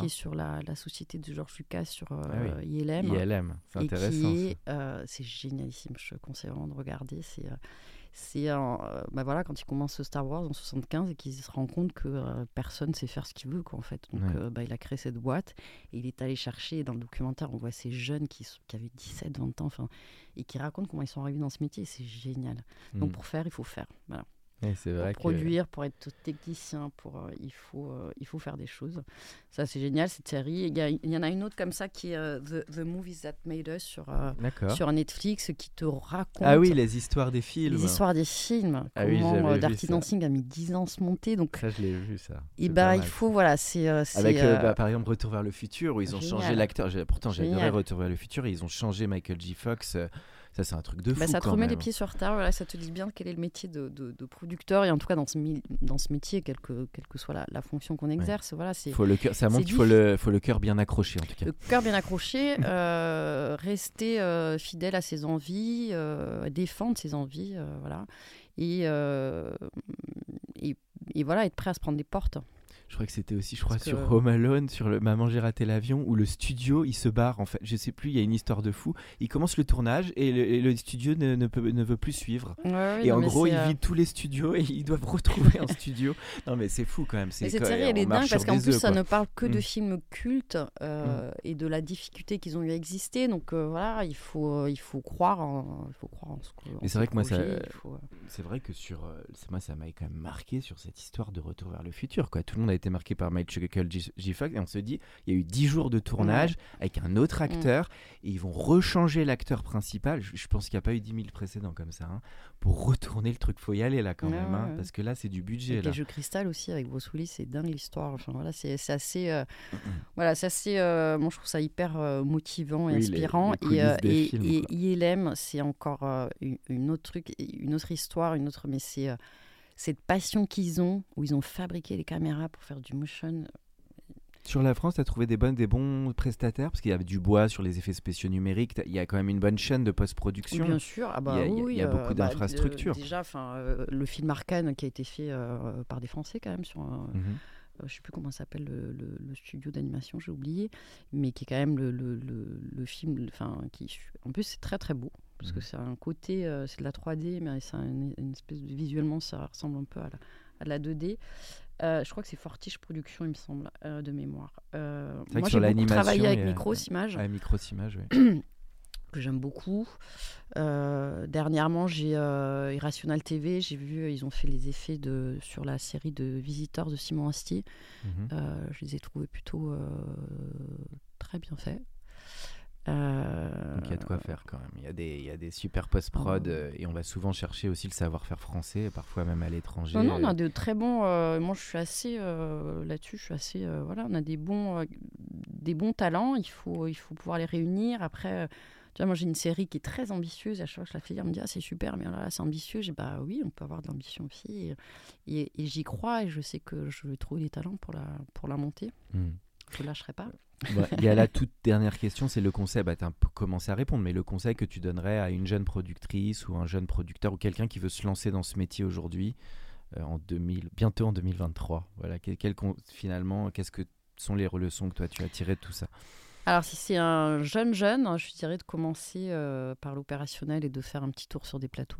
qui est sur la, la société de George Lucas sur euh, Ah oui. ILM. ILM, c'est intéressant. euh, c'est génialissime. Je conseille vraiment de regarder. C'est, c'est, euh, bah voilà, quand il commence Star Wars en 75 et qu'il se rend compte que euh, personne sait faire ce qu'il veut, quoi, en fait. Donc, Ouais. euh, bah, il a créé cette boîte et il est allé chercher. Dans le documentaire, on voit ces jeunes qui, qui avaient 17, 20 ans, enfin, et qui racontent comment ils sont arrivés dans ce métier. C'est génial. Donc, Mm. pour faire, il faut faire. Voilà. Vrai Pour que. produire, pour être technicien, pour, euh, il, faut, euh, il faut faire des choses. Ça, c'est génial, cette série. Il y, en a une autre comme ça qui est euh, The, The Movies That Made Us sur, sur Netflix qui te raconte Ah oui, les histoires des films. les histoires des films. Ah oui, comment Dirty ça. Dancing a mis 10 ans à se monter. Donc, Ça, je l'ai vu, ça. et C'est bah, pas il faut, voilà, c'est. Avec, bah, par exemple, Retour vers le futur, où ils ont génial. changé l'acteur. Pourtant, Génial. Retour vers le futur, et ils ont changé Michael J. Fox. Ça, c'est un truc de fou. bah, ça te remet les pieds sur terre, voilà, ça te dit bien quel est le métier de, de- de producteur, et en tout cas dans ce, dans ce métier, quelle que, quelle que soit la, la fonction qu'on exerce, voilà, Faut le ça montre qu'il faut le, faut le cœur bien accroché, en tout cas. le cœur bien accroché, euh, rester euh, fidèle à ses envies, euh, défendre ses envies, voilà, et, et, et voilà, être prêt à se prendre des portes. Je crois que c'était aussi, je crois, Parce sur que- Home Alone, sur le Maman j'ai raté l'avion, où le studio il se barre en fait. Je sais plus, il y a une histoire de fou. Il commence le tournage et le, et le studio ne, ne peut, ne veut plus suivre. et en gros, ils vident tous les studios et ils doivent retrouver un studio. Non mais c'est fou quand même. Mais cette série, elle est dingue parce qu'en plus, ça ne parle que de Mm. films cultes euh, et de la difficulté qu'ils ont eu à exister. Donc euh, voilà, il faut, euh, il faut croire en, il faut croire en ce que. Mais c'est ce vrai que moi, ça- faut, euh, C'est vrai que sur, euh, c'est- moi, ça m'a quand même marqué sur cette histoire de Retour vers le futur. Quoi. Tout le monde a été marqué par Michael J. Fox et on se dit, il y a eu 10 jours de tournage avec un autre acteur et ils vont rechanger l'acteur principal. Je, je pense qu'il n'y a pas eu 10 000 précédents comme ça. hein, pour retourner le truc, faut y aller là quand Ouais, même. hein, ouais, parce que là, c'est du budget. Là. les jeux cristal aussi, avec Bruce Willis, c'est dingue l'histoire. Enfin, voilà, c'est assez. euh, voilà, c'est assez. euh, moi, je trouve ça hyper euh, motivant et Oui, inspirant. les et, et, films, et. ILM, c'est encore une, autre truc, une autre histoire, une autre. Mais c'est cette passion qu'ils ont, où ils ont fabriqué les caméras pour faire du motion. Sur la France, tu as trouvé des, bonnes, des bons prestataires? Parce qu'il y avait du bois sur les effets spéciaux numériques. Il y a quand même une bonne chaîne de post-production. Bien sûr, ah bah Il y a- il y a- oui, il y a euh, beaucoup bah, d'infrastructures. déjà, euh, le film Arcane qui a été fait euh, par des Français quand même sur. Mhm. Euh, je sais plus comment s'appelle le, le- le studio d'animation, j'ai oublié, mais qui est quand même le, film, enfin, qui, en plus c'est très très beau, parce que Mhm. c'est un côté, euh, c'est de la 3D, mais c'est un- une espèce de, visuellement ça ressemble un peu à la, à la 2D. Euh, je crois que c'est Fortiche Productions, il me semble, euh, de mémoire. Moi, sur j'ai beaucoup travaillé avec Micros Images, Ah, Micros Images, oui. que j'aime beaucoup. Euh, dernièrement, j'ai euh, Irrational TV, j'ai vu, ils ont fait les effets de, sur la série de Visiteurs de Simon Astier. Mhm. Euh, je les ai trouvés plutôt euh, très bien faits. Donc il y a de quoi faire quand même. Il y a des, il y a des super post-prod Oh. et on va souvent chercher aussi le savoir-faire français, parfois même à l'étranger. Non, non, on a de très bons. euh, moi, je suis assez euh, là-dessus. Je suis assez. euh, voilà, on a des bons, des bons talents. Il faut, il faut pouvoir les réunir. Après, tu vois, moi, j'ai une série qui est très ambitieuse. À chaque fois que je la fais on me dit ah c'est super, mais là, c'est ambitieux. J'ai bah oui, on peut avoir de l'ambition aussi. Et, et- et j'y crois et je sais que je vais trouver des talents pour la, pour la monter. hmm. Je lâcherai pas. Bon, il y a la toute dernière question, c'est le conseil. Bah, tu as un peu commencé à répondre, mais le conseil que tu donnerais à une jeune productrice ou un jeune producteur ou quelqu'un qui veut se lancer dans ce métier aujourd'hui, euh, en 2000, bientôt en 2023. Voilà, quel, finalement, qu'est-ce que sont les leçons que toi tu as tirées de tout ça? Alors, si c'est un jeune jeune, je dirais de commencer euh, par l'opérationnel et de faire un petit tour sur des plateaux.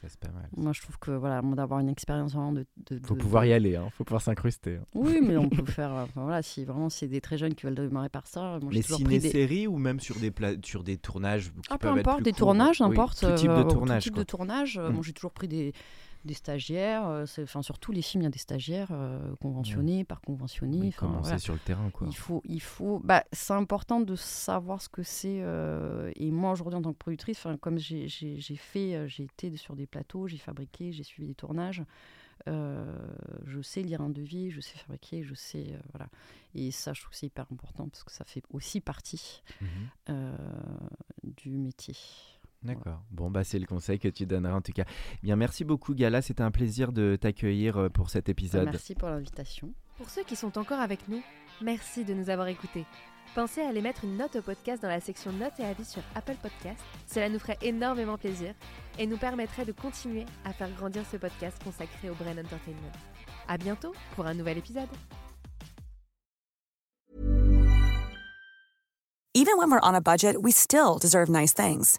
Ça, C'est pas mal. Moi, je trouve que voilà, d'avoir une expérience vraiment de. de- Faut de- pouvoir y aller, hein. faut pouvoir s'incruster. hein. Oui, mais on peut faire. enfin, voilà, si vraiment c'est des très jeunes qui veulent démarrer par ça, moi Les pris des. ciné-séries ou même sur des, pla- sur des tournages qui Ah, peu être importe, plus des courts. tournages, Oui, n'importe. Tout type de euh, tournage. Tout type quoi. de tournage. euh, Mm. Moi, j'ai toujours pris des, des stagiaires. euh, Enfin, sur tous les films, il y a des stagiaires euh, conventionnés, par conventionnés. Oui, sur le terrain. Quoi. Il faut, il faut. Bah, c'est important de savoir ce que c'est. euh, et moi, aujourd'hui, en tant que productrice, enfin, comme j'ai fait, j'ai été sur des plateaux, j'ai fabriqué, j'ai suivi des tournages. euh, je sais lire un devis, je sais fabriquer, je sais euh, voilà. Et ça, je trouve que c'est hyper important parce que ça fait aussi partie euh, du métier. D'accord. Bon, bah, c'est le conseil que tu donneras en tout cas. Bien, merci beaucoup, Gala. C'était un plaisir de t'accueillir euh, pour cet épisode. Merci pour l'invitation. Pour ceux qui sont encore avec nous, merci de nous avoir écoutés. Pensez à aller mettre une note au podcast dans la section notes et avis sur Apple Podcast. Cela nous ferait énormément plaisir et nous permettrait de continuer à faire grandir ce podcast consacré au Brain Entertainment. À bientôt pour un nouvel épisode. Even when we're on a budget, we still deserve nice things.